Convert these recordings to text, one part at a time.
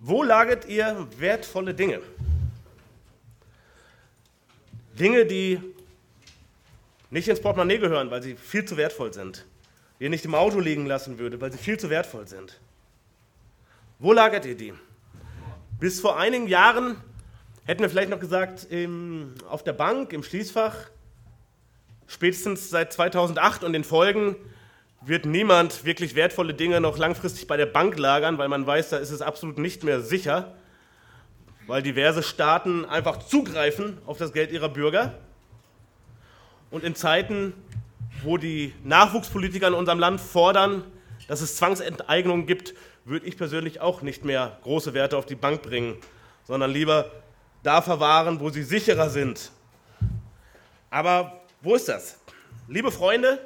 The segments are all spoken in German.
Wo lagert ihr wertvolle Dinge? Dinge, die nicht ins Portemonnaie gehören, weil sie viel zu wertvoll sind. Die ihr nicht im Auto liegen lassen würde, weil sie viel zu wertvoll sind. Wo lagert ihr die? Bis vor einigen Jahren hätten wir vielleicht noch gesagt, im, auf der Bank, im Schließfach. Spätestens seit 2008 und den Folgen wird niemand wirklich wertvolle Dinge noch langfristig bei der Bank lagern, weil man weiß, da ist es absolut nicht mehr sicher, weil diverse Staaten einfach zugreifen auf das Geld ihrer Bürger. Und in Zeiten, wo die Nachwuchspolitiker in unserem Land fordern, dass es Zwangsenteignungen gibt, würde ich persönlich auch nicht mehr große Werte auf die Bank bringen, sondern lieber da verwahren, wo sie sicherer sind. Aber wo ist das? Liebe Freunde,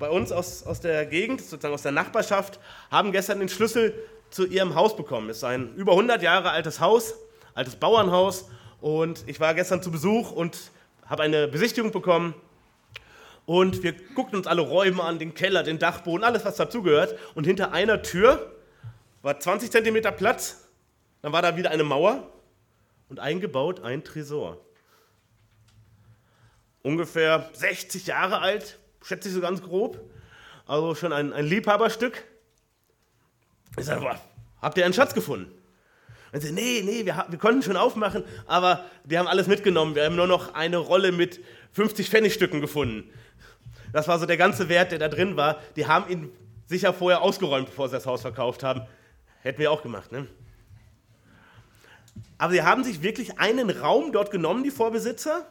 bei uns aus, aus der Gegend, sozusagen aus der Nachbarschaft, haben gestern den Schlüssel zu ihrem Haus bekommen. Es ist ein über 100 Jahre altes Haus, altes Bauernhaus. Und ich war gestern zu Besuch und habe eine Besichtigung bekommen. Und wir guckten uns alle Räume an, den Keller, den Dachboden, alles, was dazugehört. Und hinter einer Tür war 20 Zentimeter Platz. Dann war da wieder eine Mauer und eingebaut ein Tresor. Ungefähr 60 Jahre alt, schätze ich so ganz grob. Also schon ein, ein Liebhaberstück. Ich sage, boah, habt ihr einen Schatz gefunden? Und sie, nee, nee, wir, wir konnten schon aufmachen, aber wir haben alles mitgenommen. Wir haben nur noch eine Rolle mit 50 Pfennigstücken gefunden. Das war so der ganze Wert, der da drin war. Die haben ihn sicher vorher ausgeräumt, bevor sie das Haus verkauft haben. Hätten wir auch gemacht, ne? Aber sie haben sich wirklich einen Raum dort genommen, die Vorbesitzer,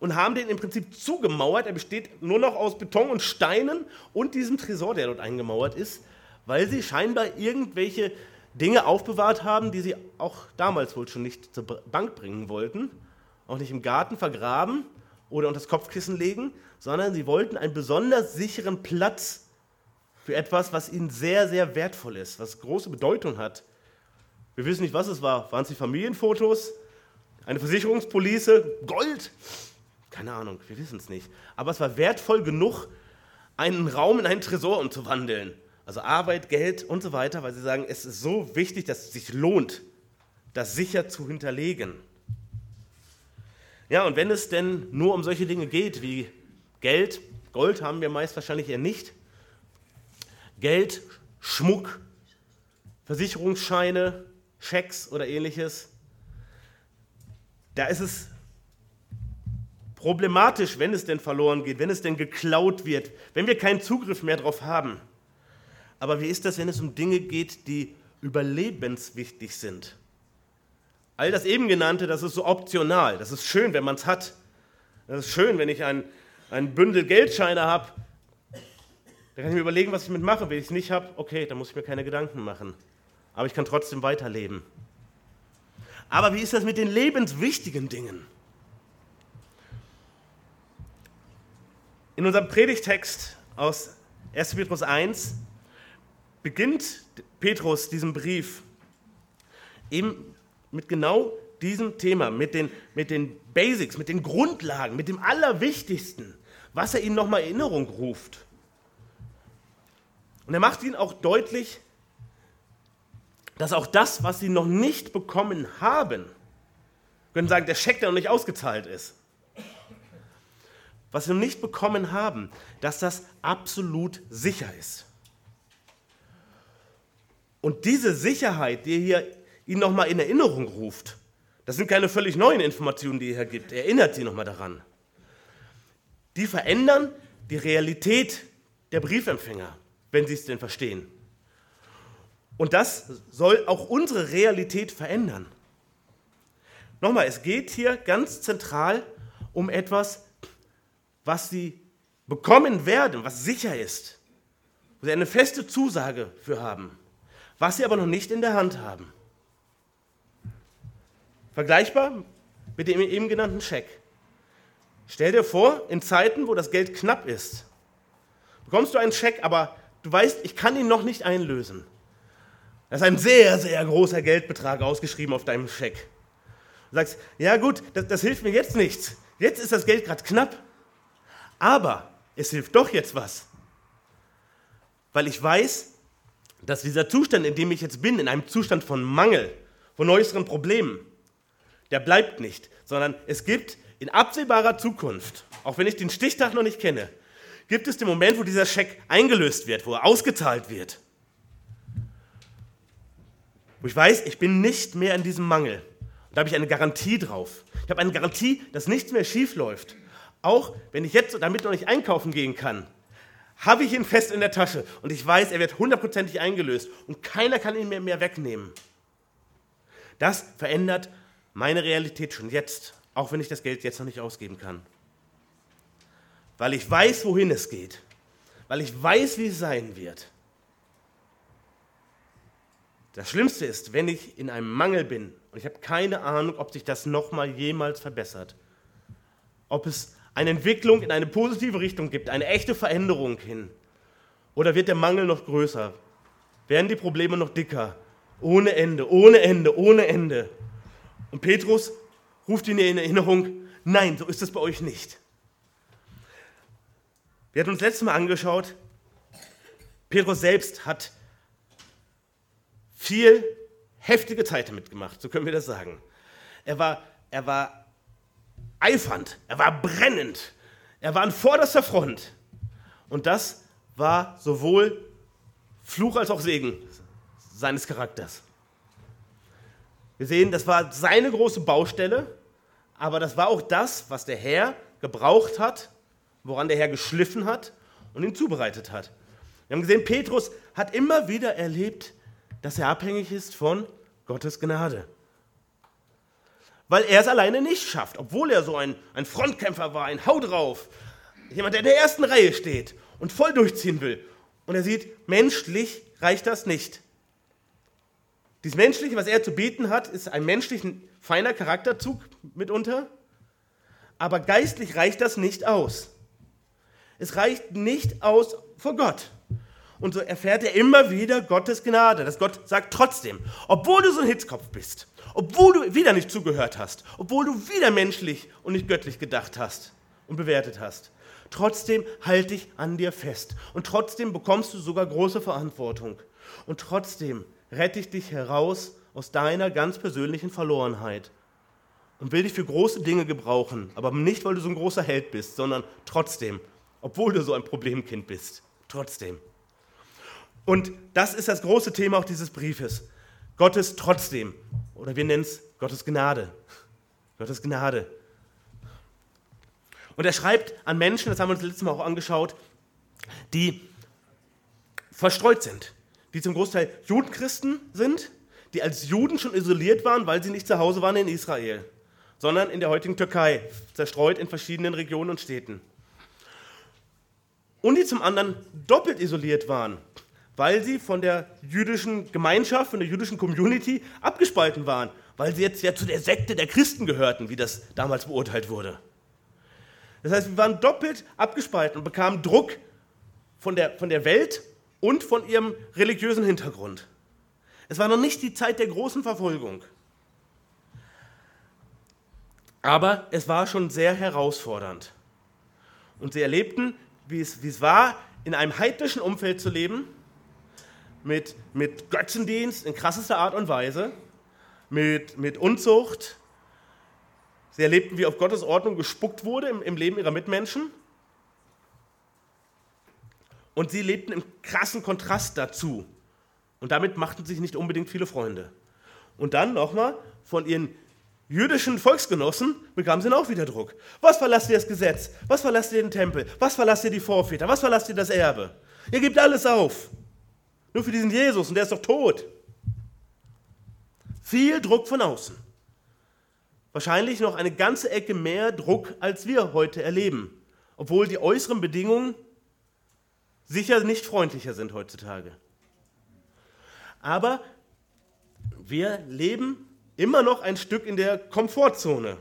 und haben den im Prinzip zugemauert. Er besteht nur noch aus Beton und Steinen und diesem Tresor, der dort eingemauert ist, weil sie scheinbar irgendwelche Dinge aufbewahrt haben, die sie auch damals wohl schon nicht zur Bank bringen wollten, auch nicht im Garten vergraben oder unter das Kopfkissen legen, sondern sie wollten einen besonders sicheren Platz für etwas, was ihnen sehr, sehr wertvoll ist, was große Bedeutung hat. Wir wissen nicht, was es war. Waren es die Familienfotos? Eine Versicherungspolice? Gold? Keine Ahnung, wir wissen es nicht. Aber es war wertvoll genug, einen Raum in einen Tresor umzuwandeln. Also Arbeit, Geld und so weiter, weil sie sagen, es ist so wichtig, dass es sich lohnt, das sicher zu hinterlegen. Ja, und wenn es denn nur um solche Dinge geht wie Geld, Gold haben wir meist wahrscheinlich eher nicht, Geld, Schmuck, Versicherungsscheine, Schecks oder ähnliches, da ist es problematisch, wenn es denn verloren geht, wenn es denn geklaut wird, wenn wir keinen Zugriff mehr darauf haben. Aber wie ist das, wenn es um Dinge geht, die überlebenswichtig sind? All das eben genannte, das ist so optional. Das ist schön, wenn man es hat. Das ist schön, wenn ich ein, ein Bündel Geldscheine habe. Da kann ich mir überlegen, was ich mitmache. Wenn ich es nicht habe, okay, dann muss ich mir keine Gedanken machen aber ich kann trotzdem weiterleben. Aber wie ist das mit den lebenswichtigen Dingen? In unserem Predigtext aus 1. Petrus 1 beginnt Petrus diesen Brief eben mit genau diesem Thema, mit den, mit den Basics, mit den Grundlagen, mit dem Allerwichtigsten, was er ihnen nochmal Erinnerung ruft. Und er macht ihnen auch deutlich, dass auch das, was sie noch nicht bekommen haben, können sagen, der Scheck, der noch nicht ausgezahlt ist, was noch nicht bekommen haben, dass das absolut sicher ist. Und diese Sicherheit, die hier ihn nochmal in Erinnerung ruft, das sind keine völlig neuen Informationen, die er hier gibt. Er erinnert sie nochmal daran. Die verändern die Realität der Briefempfänger, wenn sie es denn verstehen. Und das soll auch unsere Realität verändern. Nochmal, es geht hier ganz zentral um etwas, was sie bekommen werden, was sicher ist, wo sie eine feste Zusage für haben, was sie aber noch nicht in der Hand haben. Vergleichbar mit dem eben genannten Scheck. Stell dir vor, in Zeiten, wo das Geld knapp ist, bekommst du einen Scheck, aber du weißt, ich kann ihn noch nicht einlösen. Da ist ein sehr, sehr großer Geldbetrag ausgeschrieben auf deinem Scheck. Du sagst, ja gut, das, das hilft mir jetzt nichts. Jetzt ist das Geld gerade knapp. Aber es hilft doch jetzt was. Weil ich weiß, dass dieser Zustand, in dem ich jetzt bin, in einem Zustand von Mangel, von äußeren Problemen, der bleibt nicht, sondern es gibt in absehbarer Zukunft, auch wenn ich den Stichtag noch nicht kenne, gibt es den Moment, wo dieser Scheck eingelöst wird, wo er ausgezahlt wird. Wo ich weiß, ich bin nicht mehr in diesem Mangel. Und da habe ich eine Garantie drauf. Ich habe eine Garantie, dass nichts mehr schief läuft. Auch wenn ich jetzt damit noch nicht einkaufen gehen kann, habe ich ihn fest in der Tasche und ich weiß, er wird hundertprozentig eingelöst und keiner kann ihn mir mehr wegnehmen. Das verändert meine Realität schon jetzt, auch wenn ich das Geld jetzt noch nicht ausgeben kann. Weil ich weiß, wohin es geht. Weil ich weiß, wie es sein wird. Das Schlimmste ist, wenn ich in einem Mangel bin und ich habe keine Ahnung, ob sich das nochmal jemals verbessert. Ob es eine Entwicklung in eine positive Richtung gibt, eine echte Veränderung hin? Oder wird der Mangel noch größer? Werden die Probleme noch dicker? Ohne Ende, ohne Ende, ohne Ende. Und Petrus ruft ihn in Erinnerung, nein, so ist es bei euch nicht. Wir hatten uns letztes Mal angeschaut, Petrus selbst hat viel heftige Zeit damit gemacht, so können wir das sagen. Er war, er war eifernd, er war brennend, er war an vorderster Front. Und das war sowohl Fluch als auch Segen seines Charakters. Wir sehen, das war seine große Baustelle, aber das war auch das, was der Herr gebraucht hat, woran der Herr geschliffen hat und ihn zubereitet hat. Wir haben gesehen, Petrus hat immer wieder erlebt, dass er abhängig ist von Gottes Gnade weil er es alleine nicht schafft, obwohl er so ein, ein Frontkämpfer war, ein Hau drauf, jemand, der in der ersten Reihe steht und voll durchziehen will. Und er sieht, menschlich reicht das nicht. Dieses Menschliche, was er zu bieten hat, ist ein menschlichen feiner Charakterzug mitunter, aber geistlich reicht das nicht aus. Es reicht nicht aus vor Gott. Und so erfährt er immer wieder Gottes Gnade, dass Gott sagt trotzdem, obwohl du so ein Hitzkopf bist, obwohl du wieder nicht zugehört hast, obwohl du wieder menschlich und nicht göttlich gedacht hast und bewertet hast, trotzdem halte ich an dir fest und trotzdem bekommst du sogar große Verantwortung und trotzdem rette ich dich heraus aus deiner ganz persönlichen Verlorenheit und will dich für große Dinge gebrauchen, aber nicht, weil du so ein großer Held bist, sondern trotzdem, obwohl du so ein Problemkind bist, trotzdem. Und das ist das große Thema auch dieses Briefes. Gottes trotzdem. Oder wir nennen es Gottes Gnade. Gottes Gnade. Und er schreibt an Menschen, das haben wir uns letztes Mal auch angeschaut, die verstreut sind, die zum Großteil Judenchristen sind, die als Juden schon isoliert waren, weil sie nicht zu Hause waren in Israel, sondern in der heutigen Türkei, zerstreut in verschiedenen Regionen und Städten. Und die zum anderen doppelt isoliert waren, weil sie von der jüdischen Gemeinschaft, von der jüdischen Community abgespalten waren, weil sie jetzt ja zu der Sekte der Christen gehörten, wie das damals beurteilt wurde. Das heißt, wir waren doppelt abgespalten und bekamen Druck von der, von der Welt und von ihrem religiösen Hintergrund. Es war noch nicht die Zeit der großen Verfolgung. Aber es war schon sehr herausfordernd. Und sie erlebten, wie es, wie es war, in einem heidnischen Umfeld zu leben, mit, mit Götzendienst in krassester Art und Weise, mit, mit Unzucht. Sie erlebten, wie auf Gottes Ordnung gespuckt wurde im, im Leben ihrer Mitmenschen. Und sie lebten im krassen Kontrast dazu. Und damit machten sich nicht unbedingt viele Freunde. Und dann nochmal von ihren jüdischen Volksgenossen bekamen sie auch wieder Druck. Was verlasst ihr das Gesetz? Was verlasst ihr den Tempel? Was verlasst ihr die Vorväter? Was verlasst ihr das Erbe? Ihr gebt alles auf. Nur für diesen Jesus und der ist doch tot. Viel Druck von außen. Wahrscheinlich noch eine ganze Ecke mehr Druck, als wir heute erleben. Obwohl die äußeren Bedingungen sicher nicht freundlicher sind heutzutage. Aber wir leben immer noch ein Stück in der Komfortzone,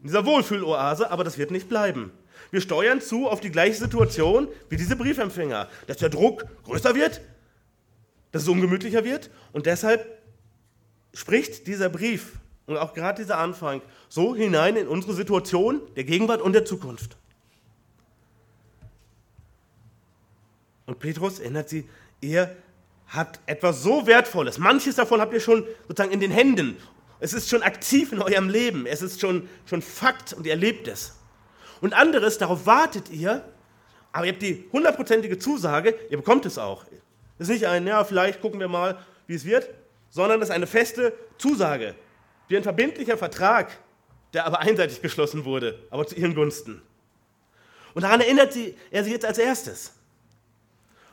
in dieser Wohlfühloase, aber das wird nicht bleiben. Wir steuern zu auf die gleiche Situation wie diese Briefempfänger, dass der Druck größer wird, dass es ungemütlicher wird und deshalb spricht dieser Brief und auch gerade dieser Anfang so hinein in unsere Situation der Gegenwart und der Zukunft. Und Petrus erinnert sie, ihr hat etwas so Wertvolles. Manches davon habt ihr schon sozusagen in den Händen. Es ist schon aktiv in eurem Leben. Es ist schon, schon Fakt und ihr erlebt es. Und anderes, darauf wartet ihr, aber ihr habt die hundertprozentige Zusage, ihr bekommt es auch. Es ist nicht ein, ja, vielleicht gucken wir mal, wie es wird, sondern es ist eine feste Zusage, wie ein verbindlicher Vertrag, der aber einseitig geschlossen wurde, aber zu ihren Gunsten. Und daran erinnert sie, er sich jetzt als erstes.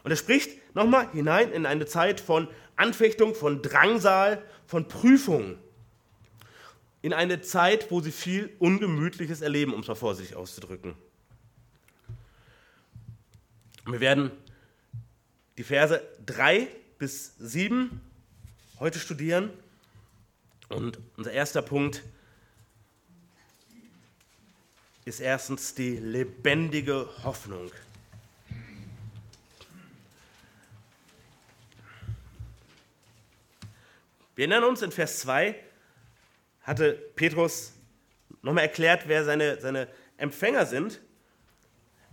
Und er spricht nochmal hinein in eine Zeit von Anfechtung, von Drangsal, von Prüfung. In eine Zeit, wo sie viel Ungemütliches erleben, um es mal vorsichtig auszudrücken. Wir werden die Verse 3 bis 7 heute studieren. Und unser erster Punkt ist erstens die lebendige Hoffnung. Wir erinnern uns, in Vers 2 hatte Petrus nochmal erklärt, wer seine, seine Empfänger sind.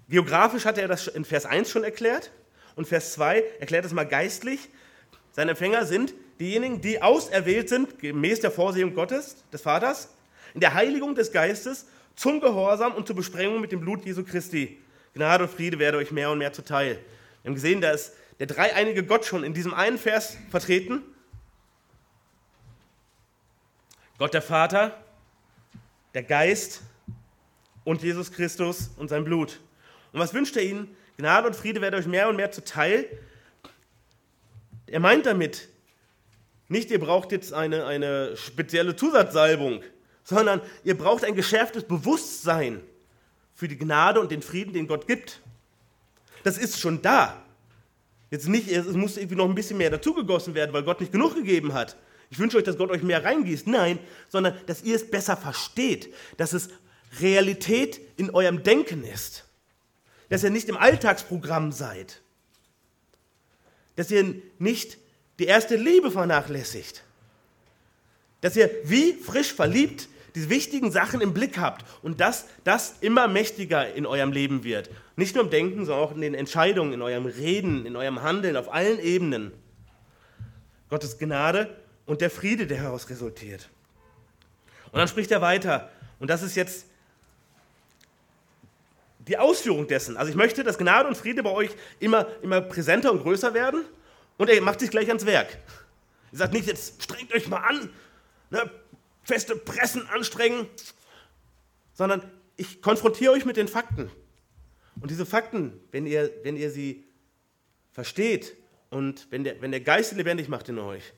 Geografisch hat er das in Vers 1 schon erklärt und Vers 2 erklärt es mal geistlich. Seine Empfänger sind diejenigen, die auserwählt sind, gemäß der Vorsehung Gottes, des Vaters, in der Heiligung des Geistes, zum Gehorsam und zur Besprengung mit dem Blut Jesu Christi. Gnade und Friede werde euch mehr und mehr zuteil. Wir haben gesehen, da ist der dreieinige Gott schon in diesem einen Vers vertreten Gott der Vater, der Geist und Jesus Christus und sein Blut. Und was wünscht er ihnen? Gnade und Friede werden euch mehr und mehr zuteil. Er meint damit nicht, ihr braucht jetzt eine, eine spezielle Zusatzsalbung, sondern ihr braucht ein geschärftes Bewusstsein für die Gnade und den Frieden, den Gott gibt. Das ist schon da. Jetzt nicht, es muss irgendwie noch ein bisschen mehr dazugegossen werden, weil Gott nicht genug gegeben hat. Ich wünsche euch, dass Gott euch mehr reingießt. Nein, sondern dass ihr es besser versteht, dass es Realität in eurem Denken ist. Dass ihr nicht im Alltagsprogramm seid. Dass ihr nicht die erste Liebe vernachlässigt. Dass ihr wie frisch verliebt die wichtigen Sachen im Blick habt und dass das immer mächtiger in eurem Leben wird. Nicht nur im Denken, sondern auch in den Entscheidungen, in eurem Reden, in eurem Handeln, auf allen Ebenen. Gottes Gnade und der Friede, der daraus resultiert. Und dann spricht er weiter, und das ist jetzt die Ausführung dessen. Also ich möchte, dass Gnade und Friede bei euch immer, immer präsenter und größer werden, und er macht sich gleich ans Werk. Er sagt nicht, jetzt strengt euch mal an, ne, feste Pressen anstrengen, sondern ich konfrontiere euch mit den Fakten. Und diese Fakten, wenn ihr, wenn ihr sie versteht und wenn der, wenn der Geist lebendig macht in euch,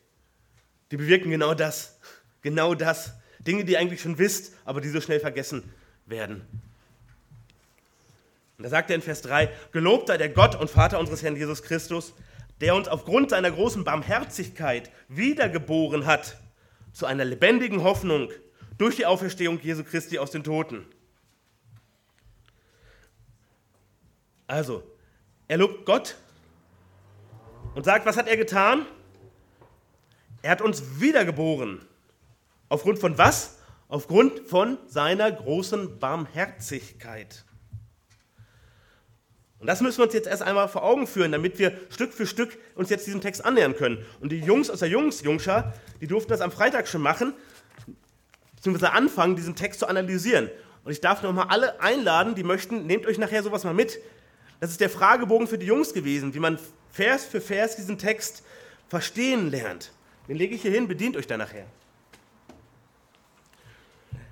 die bewirken genau das. Genau das. Dinge, die ihr eigentlich schon wisst, aber die so schnell vergessen werden. Und da sagt er in Vers 3, Gelobt sei der Gott und Vater unseres Herrn Jesus Christus, der uns aufgrund seiner großen Barmherzigkeit wiedergeboren hat zu einer lebendigen Hoffnung durch die Auferstehung Jesu Christi aus den Toten. Also, er lobt Gott und sagt, was hat er getan? Er hat uns wiedergeboren. Aufgrund von was? Aufgrund von seiner großen Barmherzigkeit. Und das müssen wir uns jetzt erst einmal vor Augen führen, damit wir Stück für Stück uns jetzt diesem Text annähern können. Und die Jungs aus der Jungs-Jungschar, die durften das am Freitag schon machen, beziehungsweise anfangen, diesen Text zu analysieren. Und ich darf nochmal alle einladen, die möchten, nehmt euch nachher sowas mal mit. Das ist der Fragebogen für die Jungs gewesen, wie man Vers für Vers diesen Text verstehen lernt. Den lege ich hier hin, bedient euch da nachher.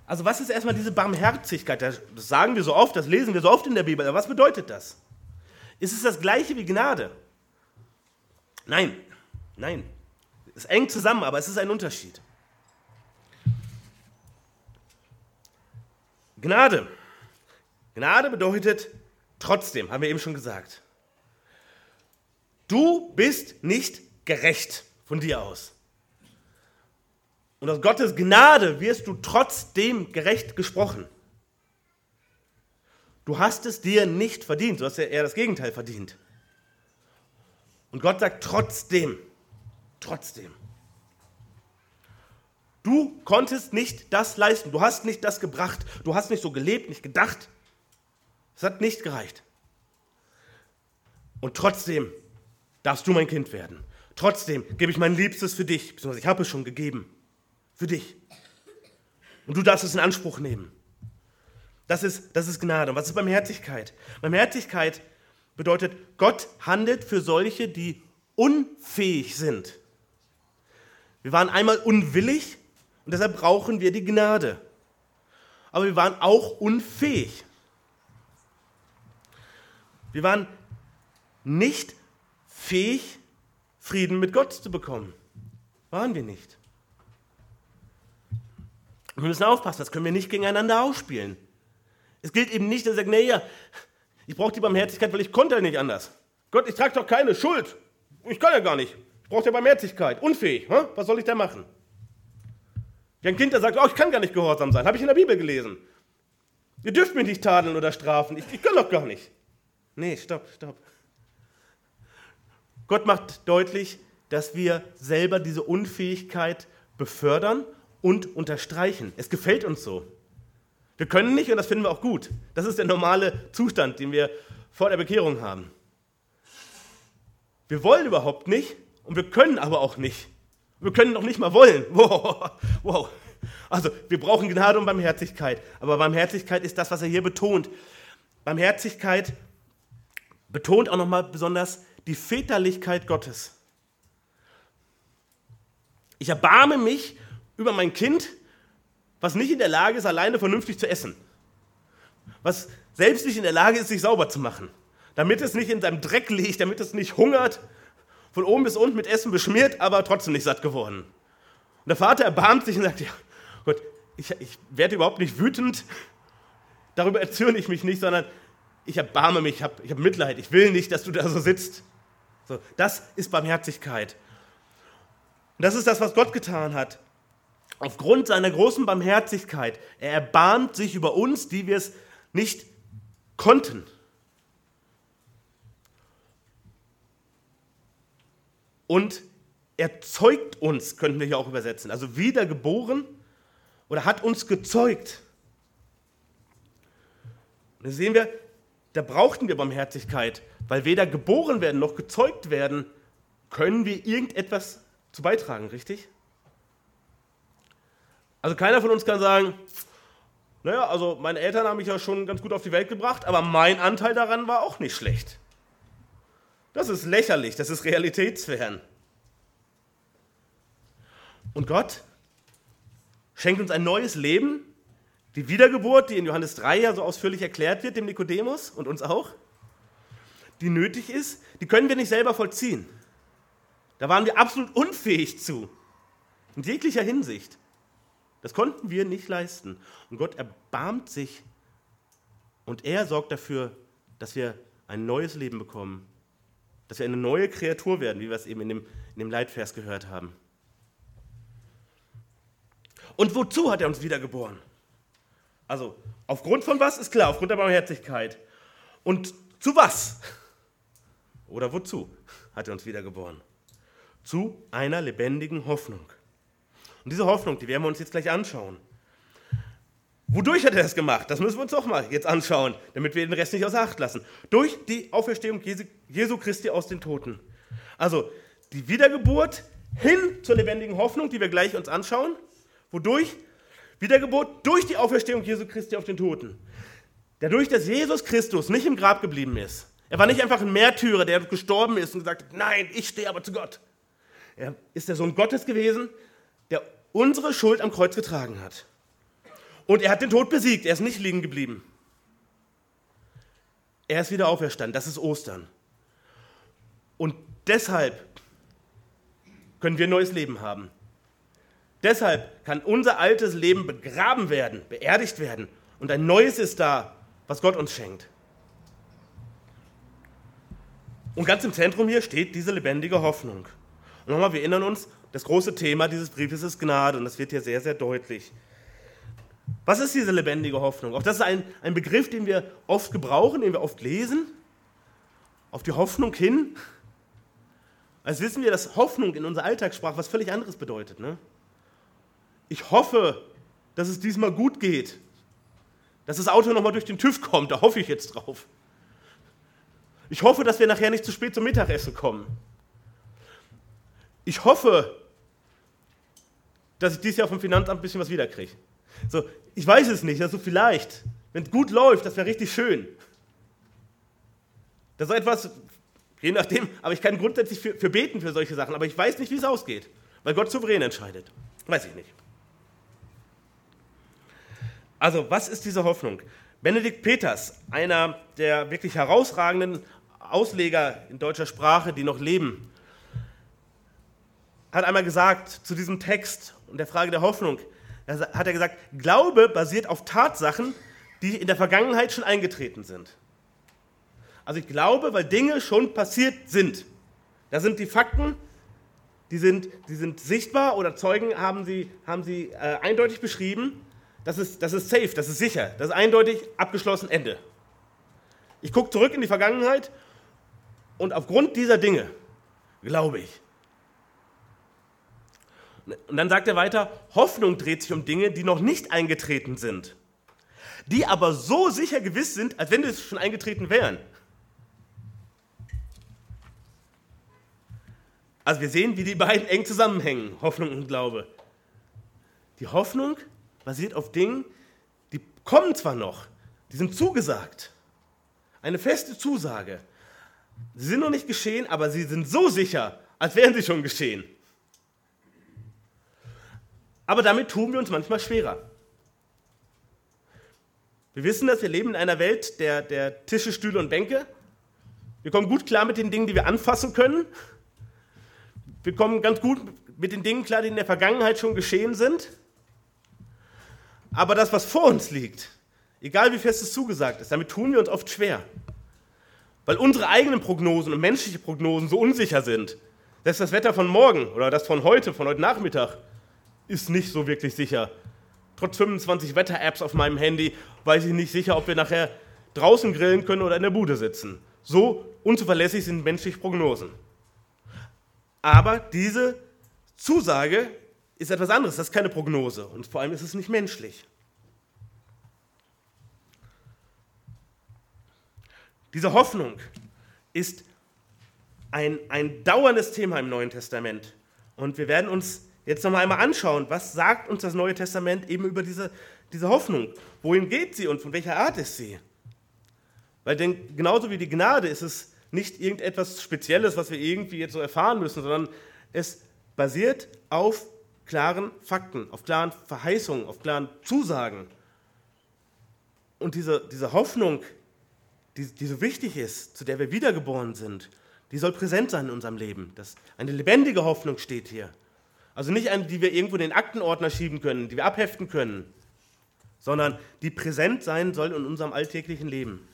Also was ist erstmal diese Barmherzigkeit? Das sagen wir so oft, das lesen wir so oft in der Bibel. Aber was bedeutet das? Ist es das gleiche wie Gnade? Nein, nein. Es ist eng zusammen, aber es ist ein Unterschied. Gnade. Gnade bedeutet trotzdem, haben wir eben schon gesagt. Du bist nicht gerecht von dir aus. Und aus Gottes Gnade wirst du trotzdem gerecht gesprochen. Du hast es dir nicht verdient, du hast ja eher das Gegenteil verdient. Und Gott sagt trotzdem, trotzdem. Du konntest nicht das leisten, du hast nicht das gebracht, du hast nicht so gelebt, nicht gedacht. Es hat nicht gereicht. Und trotzdem darfst du mein Kind werden. Trotzdem gebe ich mein Liebstes für dich, beziehungsweise ich habe es schon gegeben. Für dich. Und du darfst es in Anspruch nehmen. Das ist, das ist Gnade. Und was ist Barmherzigkeit? Barmherzigkeit bedeutet, Gott handelt für solche, die unfähig sind. Wir waren einmal unwillig und deshalb brauchen wir die Gnade. Aber wir waren auch unfähig. Wir waren nicht fähig, Frieden mit Gott zu bekommen. Waren wir nicht. Wir müssen aufpassen, das können wir nicht gegeneinander ausspielen. Es gilt eben nicht, dass er sagt, naja, ich brauche die Barmherzigkeit, weil ich konnte ja nicht anders. Gott, ich trage doch keine Schuld. Ich kann ja gar nicht. Ich brauche ja Barmherzigkeit. Unfähig. Hm? Was soll ich da machen? Wie ein Kind, der sagt, oh, ich kann gar nicht gehorsam sein. Habe ich in der Bibel gelesen. Ihr dürft mich nicht tadeln oder strafen. Ich, ich kann doch gar nicht. Nee, stopp, stopp. Gott macht deutlich, dass wir selber diese Unfähigkeit befördern und unterstreichen. Es gefällt uns so. Wir können nicht und das finden wir auch gut. Das ist der normale Zustand, den wir vor der Bekehrung haben. Wir wollen überhaupt nicht und wir können aber auch nicht. Wir können noch nicht mal wollen. Wow, wow. Also, wir brauchen Gnade und Barmherzigkeit. Aber Barmherzigkeit ist das, was er hier betont. Barmherzigkeit betont auch nochmal besonders die Väterlichkeit Gottes. Ich erbarme mich über mein Kind, was nicht in der Lage ist, alleine vernünftig zu essen. Was selbst nicht in der Lage ist, sich sauber zu machen. Damit es nicht in seinem Dreck liegt, damit es nicht hungert, von oben bis unten mit Essen beschmiert, aber trotzdem nicht satt geworden. Und der Vater erbarmt sich und sagt, ja, Gott, ich, ich werde überhaupt nicht wütend, darüber erzürne ich mich nicht, sondern ich erbarme mich, ich habe hab Mitleid, ich will nicht, dass du da so sitzt. So, das ist Barmherzigkeit. Und das ist das, was Gott getan hat. Aufgrund seiner großen Barmherzigkeit, er erbarmt sich über uns, die wir es nicht konnten. Und er zeugt uns, könnten wir hier auch übersetzen. Also wiedergeboren oder hat uns gezeugt. Und da sehen wir, da brauchten wir Barmherzigkeit, weil weder geboren werden noch gezeugt werden, können wir irgendetwas zu beitragen, richtig? Also keiner von uns kann sagen, naja, also meine Eltern haben mich ja schon ganz gut auf die Welt gebracht, aber mein Anteil daran war auch nicht schlecht. Das ist lächerlich, das ist realitätsfern. Und Gott schenkt uns ein neues Leben, die Wiedergeburt, die in Johannes 3 ja so ausführlich erklärt wird, dem Nikodemus und uns auch, die nötig ist, die können wir nicht selber vollziehen. Da waren wir absolut unfähig zu, in jeglicher Hinsicht. Das konnten wir nicht leisten. Und Gott erbarmt sich und er sorgt dafür, dass wir ein neues Leben bekommen, dass wir eine neue Kreatur werden, wie wir es eben in dem, in dem Leitvers gehört haben. Und wozu hat er uns wiedergeboren? Also, aufgrund von was ist klar, aufgrund der Barmherzigkeit. Und zu was? Oder wozu hat er uns wiedergeboren? Zu einer lebendigen Hoffnung. Und diese Hoffnung, die werden wir uns jetzt gleich anschauen. Wodurch hat er das gemacht? Das müssen wir uns auch mal jetzt anschauen, damit wir den Rest nicht außer Acht lassen. Durch die Auferstehung Jesu Christi aus den Toten. Also die Wiedergeburt hin zur lebendigen Hoffnung, die wir gleich uns anschauen. Wodurch? Wiedergeburt durch die Auferstehung Jesu Christi auf den Toten. Dadurch, dass Jesus Christus nicht im Grab geblieben ist. Er war nicht einfach ein Märtyrer, der gestorben ist und gesagt hat, nein, ich stehe aber zu Gott. Er ist der Sohn Gottes gewesen, unsere Schuld am Kreuz getragen hat. Und er hat den Tod besiegt, er ist nicht liegen geblieben. Er ist wieder auferstanden, das ist Ostern. Und deshalb können wir neues Leben haben. Deshalb kann unser altes Leben begraben werden, beerdigt werden und ein neues ist da, was Gott uns schenkt. Und ganz im Zentrum hier steht diese lebendige Hoffnung. Und nochmal, wir erinnern uns, das große Thema dieses Briefes ist Gnade und das wird hier sehr, sehr deutlich. Was ist diese lebendige Hoffnung? Auch das ist ein, ein Begriff, den wir oft gebrauchen, den wir oft lesen. Auf die Hoffnung hin. Als wissen wir, dass Hoffnung in unserer Alltagssprache was völlig anderes bedeutet. Ne? Ich hoffe, dass es diesmal gut geht. Dass das Auto nochmal durch den TÜV kommt, da hoffe ich jetzt drauf. Ich hoffe, dass wir nachher nicht zu spät zum Mittagessen kommen. Ich hoffe, dass ich dieses Jahr vom Finanzamt ein bisschen was wiederkriege. So, ich weiß es nicht, also vielleicht. Wenn es gut läuft, das wäre richtig schön. Das ist etwas, je nachdem, aber ich kann grundsätzlich für, für beten für solche Sachen, aber ich weiß nicht, wie es ausgeht, weil Gott souverän entscheidet. Weiß ich nicht. Also, was ist diese Hoffnung? Benedikt Peters, einer der wirklich herausragenden Ausleger in deutscher Sprache, die noch leben, hat einmal gesagt zu diesem Text und der Frage der Hoffnung, hat er gesagt, Glaube basiert auf Tatsachen, die in der Vergangenheit schon eingetreten sind. Also ich glaube, weil Dinge schon passiert sind. Da sind die Fakten, die sind, die sind sichtbar oder Zeugen haben sie, haben sie äh, eindeutig beschrieben. Das ist, das ist safe, das ist sicher, das ist eindeutig abgeschlossen, Ende. Ich gucke zurück in die Vergangenheit und aufgrund dieser Dinge glaube ich. Und dann sagt er weiter, Hoffnung dreht sich um Dinge, die noch nicht eingetreten sind, die aber so sicher gewiss sind, als wenn sie schon eingetreten wären. Also wir sehen, wie die beiden eng zusammenhängen, Hoffnung und Glaube. Die Hoffnung basiert auf Dingen, die kommen zwar noch, die sind zugesagt. Eine feste Zusage. Sie sind noch nicht geschehen, aber sie sind so sicher, als wären sie schon geschehen. Aber damit tun wir uns manchmal schwerer. Wir wissen, dass wir leben in einer Welt der, der Tische, Stühle und Bänke. Wir kommen gut klar mit den Dingen, die wir anfassen können. Wir kommen ganz gut mit den Dingen klar, die in der Vergangenheit schon geschehen sind. Aber das, was vor uns liegt, egal wie fest es zugesagt ist, damit tun wir uns oft schwer. Weil unsere eigenen Prognosen und menschliche Prognosen so unsicher sind. Dass das Wetter von morgen oder das von heute, von heute Nachmittag, ist nicht so wirklich sicher. Trotz 25 Wetter-Apps auf meinem Handy weiß ich nicht sicher, ob wir nachher draußen grillen können oder in der Bude sitzen. So unzuverlässig sind menschliche Prognosen. Aber diese Zusage ist etwas anderes, das ist keine Prognose und vor allem ist es nicht menschlich. Diese Hoffnung ist ein, ein dauerndes Thema im Neuen Testament und wir werden uns jetzt noch einmal anschauen, was sagt uns das Neue Testament eben über diese, diese Hoffnung? Wohin geht sie und von welcher Art ist sie? Weil denn genauso wie die Gnade ist es nicht irgendetwas Spezielles, was wir irgendwie jetzt so erfahren müssen, sondern es basiert auf klaren Fakten, auf klaren Verheißungen, auf klaren Zusagen. Und diese, diese Hoffnung, die, die so wichtig ist, zu der wir wiedergeboren sind, die soll präsent sein in unserem Leben. Das, eine lebendige Hoffnung steht hier. Also nicht eine, die wir irgendwo in den Aktenordner schieben können, die wir abheften können, sondern die präsent sein soll in unserem alltäglichen Leben.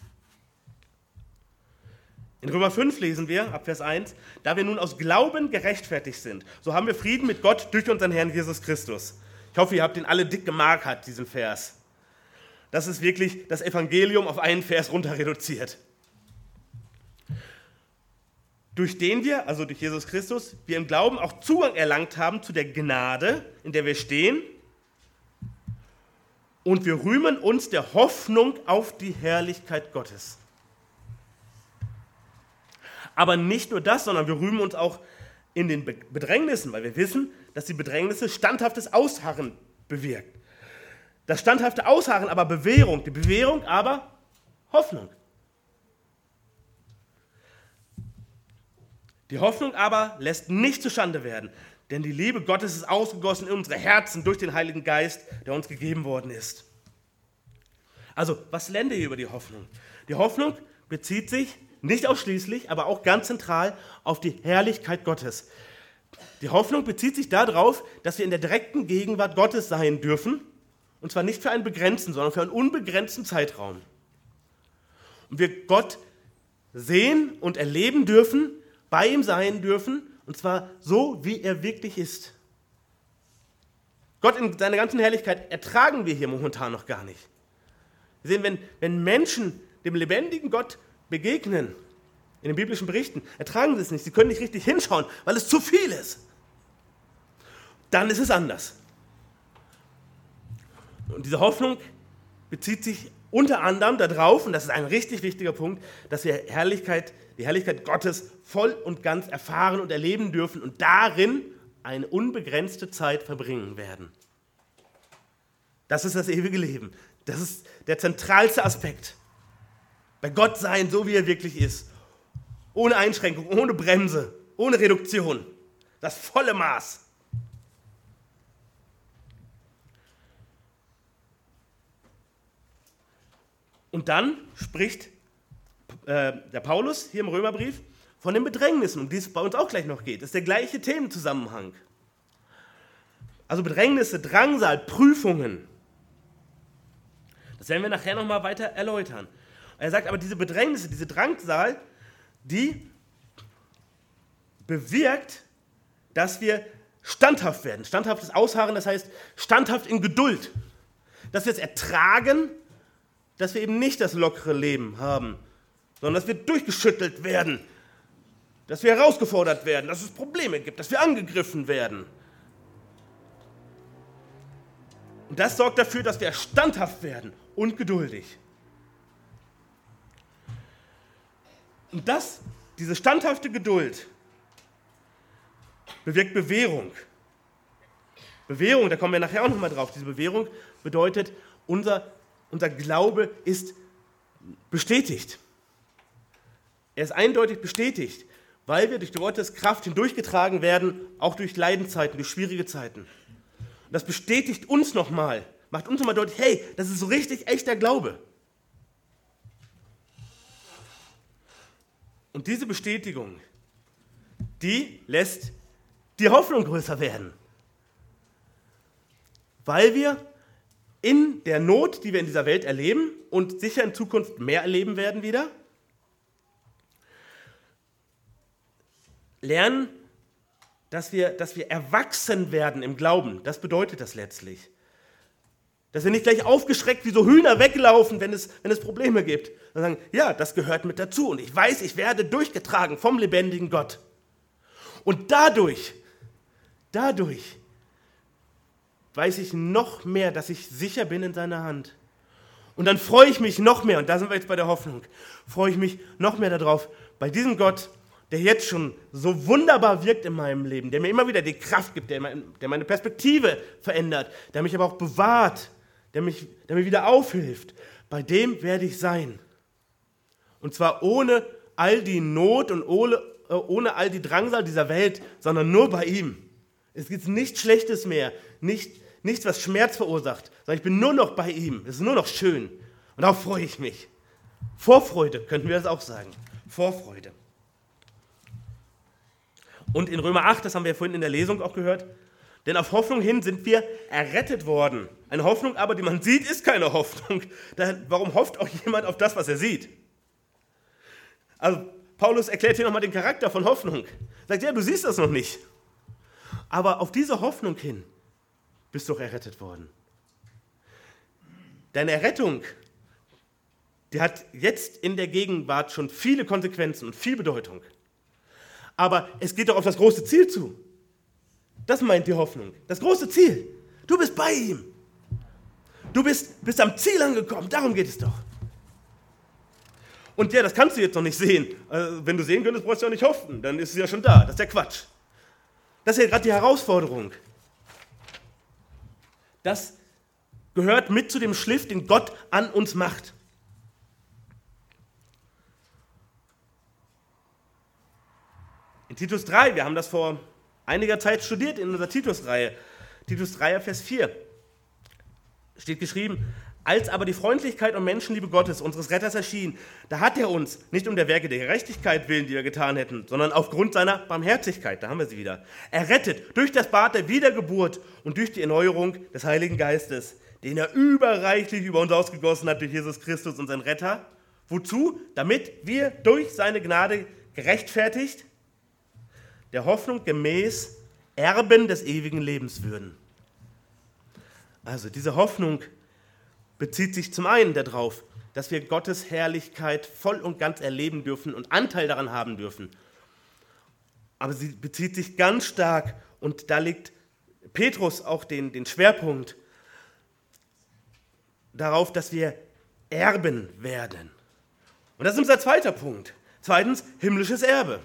In Römer 5 lesen wir, ab Vers 1, da wir nun aus Glauben gerechtfertigt sind, so haben wir Frieden mit Gott durch unseren Herrn Jesus Christus. Ich hoffe, ihr habt den alle dick gemarkert, diesen Vers. Das ist wirklich das Evangelium auf einen Vers runter reduziert durch den wir, also durch Jesus Christus, wir im Glauben auch Zugang erlangt haben zu der Gnade, in der wir stehen. Und wir rühmen uns der Hoffnung auf die Herrlichkeit Gottes. Aber nicht nur das, sondern wir rühmen uns auch in den Bedrängnissen, weil wir wissen, dass die Bedrängnisse standhaftes Ausharren bewirkt. Das standhafte Ausharren aber Bewährung, die Bewährung aber Hoffnung. Die Hoffnung aber lässt nicht zustande werden, denn die Liebe Gottes ist ausgegossen in unsere Herzen durch den Heiligen Geist, der uns gegeben worden ist. Also, was lernen wir über die Hoffnung? Die Hoffnung bezieht sich nicht ausschließlich, aber auch ganz zentral auf die Herrlichkeit Gottes. Die Hoffnung bezieht sich darauf, dass wir in der direkten Gegenwart Gottes sein dürfen, und zwar nicht für einen begrenzten, sondern für einen unbegrenzten Zeitraum. Und wir Gott sehen und erleben dürfen, bei ihm sein dürfen, und zwar so, wie er wirklich ist. Gott in seiner ganzen Herrlichkeit ertragen wir hier momentan noch gar nicht. Wir sehen, wenn, wenn Menschen dem lebendigen Gott begegnen, in den biblischen Berichten, ertragen sie es nicht. Sie können nicht richtig hinschauen, weil es zu viel ist. Dann ist es anders. Und diese Hoffnung bezieht sich Unter anderem darauf, und das ist ein richtig wichtiger Punkt, dass wir Herrlichkeit, die Herrlichkeit Gottes voll und ganz erfahren und erleben dürfen und darin eine unbegrenzte Zeit verbringen werden. Das ist das ewige Leben. Das ist der zentralste Aspekt. Bei Gott sein, so wie er wirklich ist. Ohne Einschränkung, ohne Bremse, ohne Reduktion. Das volle Maß. Und dann spricht äh, der Paulus hier im Römerbrief von den Bedrängnissen, um die es bei uns auch gleich noch geht. Das ist der gleiche Themenzusammenhang. Also Bedrängnisse, Drangsal, Prüfungen. Das werden wir nachher nochmal weiter erläutern. Er sagt aber, diese Bedrängnisse, diese Drangsal, die bewirkt, dass wir standhaft werden. Standhaftes Ausharren, das heißt standhaft in Geduld. Dass wir es ertragen, dass wir eben nicht das lockere Leben haben, sondern dass wir durchgeschüttelt werden, dass wir herausgefordert werden, dass es Probleme gibt, dass wir angegriffen werden. Und das sorgt dafür, dass wir standhaft werden und geduldig. Und das, diese standhafte Geduld, bewirkt Bewährung. Bewährung, da kommen wir nachher auch nochmal drauf. Diese Bewährung bedeutet, unser, unser Glaube ist bestätigt. Er ist eindeutig bestätigt, weil wir durch Gottes Kraft hindurchgetragen werden, auch durch Leidenzeiten, durch schwierige Zeiten. Und das bestätigt uns nochmal, macht uns nochmal deutlich, hey, das ist so richtig echter Glaube. Und diese Bestätigung, die lässt die Hoffnung größer werden. Weil wir in der Not, die wir in dieser Welt erleben und sicher in Zukunft mehr erleben werden wieder, lernen, dass wir, dass wir erwachsen werden im Glauben. Das bedeutet das letztlich. Dass wir nicht gleich aufgeschreckt wie so Hühner weglaufen, wenn es, wenn es Probleme gibt. Sondern sagen, ja, das gehört mit dazu. Und ich weiß, ich werde durchgetragen vom lebendigen Gott. Und dadurch, dadurch weiß ich noch mehr, dass ich sicher bin in seiner Hand. Und dann freue ich mich noch mehr, und da sind wir jetzt bei der Hoffnung, freue ich mich noch mehr darauf, bei diesem Gott, der jetzt schon so wunderbar wirkt in meinem Leben, der mir immer wieder die Kraft gibt, der, meine Perspektive verändert, der mich aber auch bewahrt, der, mich, der mir wieder aufhilft, bei dem werde ich sein. Und zwar ohne all die Not und ohne, äh, ohne all die Drangsal dieser Welt, sondern nur bei ihm. Es gibt nichts Schlechtes mehr, nicht, nichts, was Schmerz verursacht, sondern ich bin nur noch bei ihm. Es ist nur noch schön. Und darauf freue ich mich. Vorfreude könnten wir das auch sagen. Vorfreude. Und in Römer 8, das haben wir vorhin in der Lesung auch gehört, denn auf Hoffnung hin sind wir errettet worden. Eine Hoffnung aber, die man sieht, ist keine Hoffnung. warum hofft auch jemand auf das, was er sieht? Also Paulus erklärt hier nochmal den Charakter von Hoffnung. Sagt, ja, du siehst das noch nicht. Aber auf diese Hoffnung hin bist du auch errettet worden. Deine Errettung, die hat jetzt in der Gegenwart schon viele Konsequenzen und viel Bedeutung. Aber es geht doch auf das große Ziel zu. Das meint die Hoffnung. Das große Ziel. Du bist bei ihm. Du bist, bist am Ziel angekommen. Darum geht es doch. Und ja, das kannst du jetzt noch nicht sehen. Also, wenn du sehen könntest, brauchst du ja nicht hoffen. Dann ist es ja schon da. Das ist ja Quatsch. Das ist ja gerade die Herausforderung. Das gehört mit zu dem Schliff, den Gott an uns macht. In Titus 3, wir haben das vor einiger Zeit studiert in unserer Titus-Reihe. Titus 3, Vers 4 steht geschrieben, als aber die Freundlichkeit und Menschenliebe Gottes, unseres Retters, erschien, da hat er uns, nicht um der Werke der Gerechtigkeit willen, die wir getan hätten, sondern aufgrund seiner Barmherzigkeit, da haben wir sie wieder, errettet durch das Bad der Wiedergeburt und durch die Erneuerung des Heiligen Geistes, den er überreichlich über uns ausgegossen hat durch Jesus Christus, unseren Retter. Wozu? Damit wir durch seine Gnade gerechtfertigt der Hoffnung gemäß Erben des ewigen Lebens würden. Also diese Hoffnung bezieht sich zum einen darauf, dass wir Gottes Herrlichkeit voll und ganz erleben dürfen und Anteil daran haben dürfen. Aber sie bezieht sich ganz stark, und da legt Petrus auch den, den Schwerpunkt darauf, dass wir Erben werden. Und das ist unser zweiter Punkt. Zweitens, himmlisches Erbe.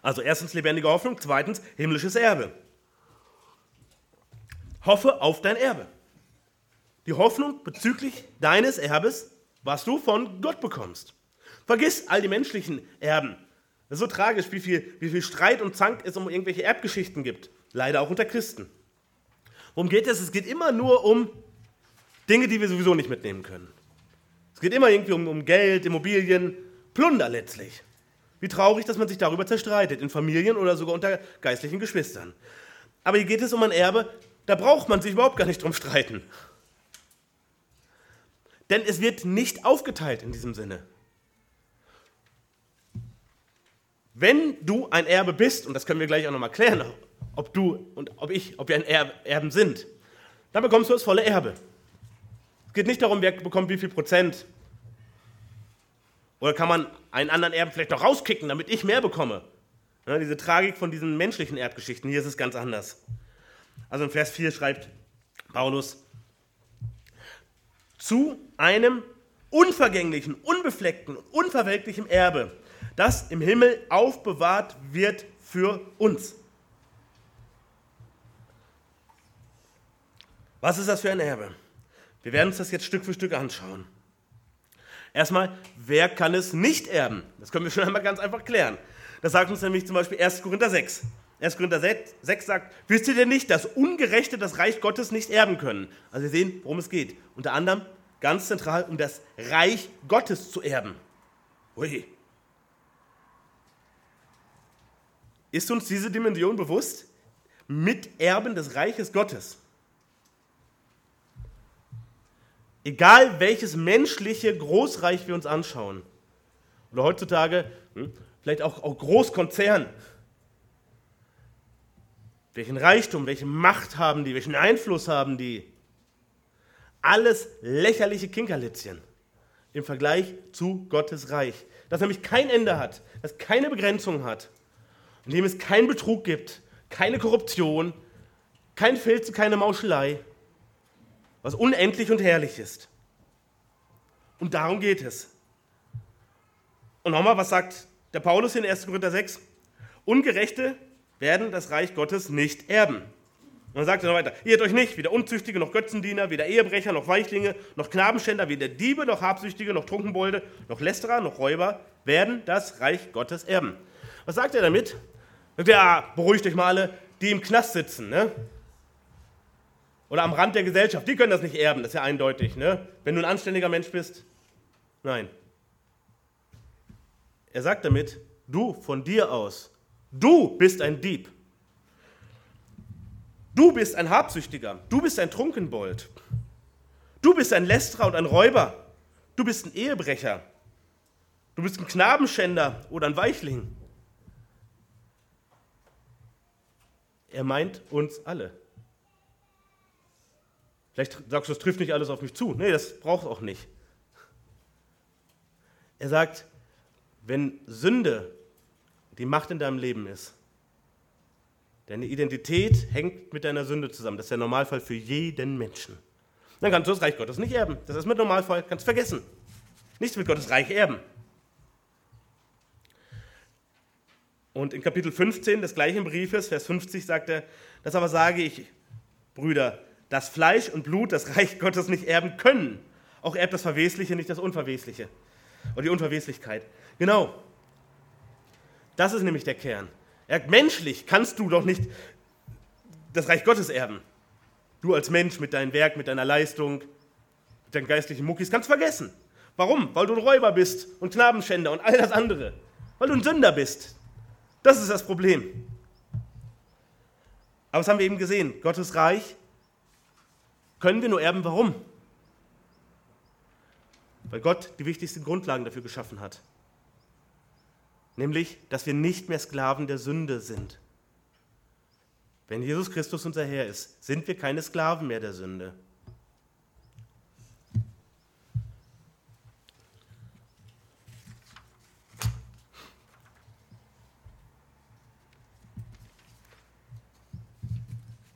Also erstens lebendige Hoffnung, zweitens himmlisches Erbe. Hoffe auf dein Erbe. Die Hoffnung bezüglich deines Erbes, was du von Gott bekommst. Vergiss all die menschlichen Erben. Es ist so tragisch, wie viel, wie viel Streit und Zank es um irgendwelche Erbgeschichten gibt. Leider auch unter Christen. Worum geht es? Es geht immer nur um Dinge, die wir sowieso nicht mitnehmen können. Es geht immer irgendwie um, um Geld, Immobilien, Plunder letztlich. Wie traurig, dass man sich darüber zerstreitet, in Familien oder sogar unter geistlichen Geschwistern. Aber hier geht es um ein Erbe, da braucht man sich überhaupt gar nicht drum streiten. Denn es wird nicht aufgeteilt in diesem Sinne. Wenn du ein Erbe bist, und das können wir gleich auch nochmal klären, ob du und ob ich, ob wir ein Erben sind, dann bekommst du das volle Erbe. Es geht nicht darum, wer bekommt wie viel Prozent. Oder kann man einen anderen Erben vielleicht noch rauskicken, damit ich mehr bekomme? Ja, diese Tragik von diesen menschlichen Erbgeschichten, hier ist es ganz anders. Also in Vers 4 schreibt Paulus, zu einem unvergänglichen, unbefleckten, unverwelklichen Erbe, das im Himmel aufbewahrt wird für uns. Was ist das für ein Erbe? Wir werden uns das jetzt Stück für Stück anschauen. Erstmal, wer kann es nicht erben? Das können wir schon einmal ganz einfach klären. Das sagt uns nämlich zum Beispiel 1. Korinther 6. 1. Korinther 6 sagt, wisst ihr denn nicht, dass Ungerechte das Reich Gottes nicht erben können? Also wir sehen, worum es geht. Unter anderem ganz zentral, um das Reich Gottes zu erben. Ui. Ist uns diese Dimension bewusst? Miterben des Reiches Gottes. Egal welches menschliche Großreich wir uns anschauen, oder heutzutage hm, vielleicht auch, auch Großkonzern, welchen Reichtum, welche Macht haben die, welchen Einfluss haben die? Alles lächerliche Kinkerlitzchen im Vergleich zu Gottes Reich, das nämlich kein Ende hat, das keine Begrenzung hat, in dem es keinen Betrug gibt, keine Korruption, kein Filz, keine Mauschelei, was unendlich und herrlich ist. Und darum geht es. Und nochmal, was sagt der Paulus in 1. Korinther 6? Ungerechte werden das Reich Gottes nicht erben. Und dann sagt er noch weiter, irrt euch nicht, weder Unzüchtige noch Götzendiener, weder Ehebrecher noch Weichlinge, noch Knabenschänder, weder Diebe noch Habsüchtige noch Trunkenbolde, noch Lästerer noch Räuber werden das Reich Gottes erben. Was sagt er damit? Sagt er, ja, beruhigt euch mal alle, die im Knast sitzen, ne? oder am Rand der Gesellschaft, die können das nicht erben, das ist ja eindeutig. Ne? Wenn du ein anständiger Mensch bist, nein. Er sagt damit, du von dir aus, du bist ein Dieb. Du bist ein Habsüchtiger, du bist ein Trunkenbold. Du bist ein Lästerer und ein Räuber. Du bist ein Ehebrecher. Du bist ein Knabenschänder oder ein Weichling. Er meint uns alle. Vielleicht sagst du, das trifft nicht alles auf mich zu. Nee, das braucht auch nicht. Er sagt, wenn Sünde die Macht in deinem Leben ist, deine Identität hängt mit deiner Sünde zusammen. Das ist der Normalfall für jeden Menschen. Dann kannst du das Reich Gottes nicht erben. Das ist mit Normalfall, kannst du vergessen. Nichts mit Gottes Reich erben. Und in Kapitel 15 des gleichen Briefes, Vers 50, sagt er, das aber sage ich, Brüder, dass Fleisch und Blut das Reich Gottes nicht erben können. Auch erbt das Verwesliche nicht das Unverwesliche. Oder die Unverweslichkeit. Genau. Das ist nämlich der Kern. menschlich kannst du doch nicht das Reich Gottes erben. Du als Mensch mit deinem Werk, mit deiner Leistung, mit deinen geistlichen Muckis kannst vergessen. Warum? Weil du ein Räuber bist und Knabenschänder und all das andere. Weil du ein Sünder bist. Das ist das Problem. Aber das haben wir eben gesehen. Gottes Reich können wir nur erben, warum? Weil Gott die wichtigsten Grundlagen dafür geschaffen hat. Nämlich, dass wir nicht mehr Sklaven der Sünde sind. Wenn Jesus Christus unser Herr ist, sind wir keine Sklaven mehr der Sünde.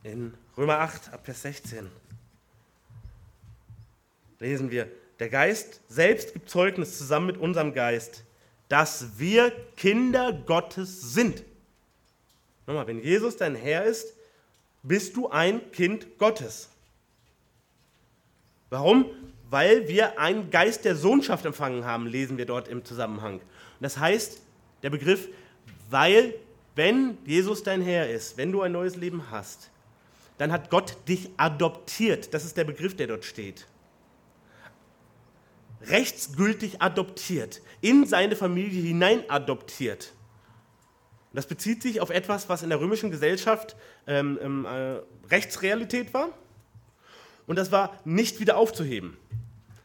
In Römer 8, ab Vers 16 lesen wir, der Geist selbst gibt Zeugnis zusammen mit unserem Geist, dass wir Kinder Gottes sind. Nochmal, wenn Jesus dein Herr ist, bist du ein Kind Gottes. Warum? Weil wir einen Geist der Sohnschaft empfangen haben, lesen wir dort im Zusammenhang. Und das heißt, der Begriff, weil, wenn Jesus dein Herr ist, wenn du ein neues Leben hast, dann hat Gott dich adoptiert. Das ist der Begriff, der dort steht. Rechtsgültig adoptiert, in seine Familie hinein adoptiert. Das bezieht sich auf etwas, was in der römischen Gesellschaft ähm, ähm, äh, Rechtsrealität war. Und das war nicht wieder aufzuheben.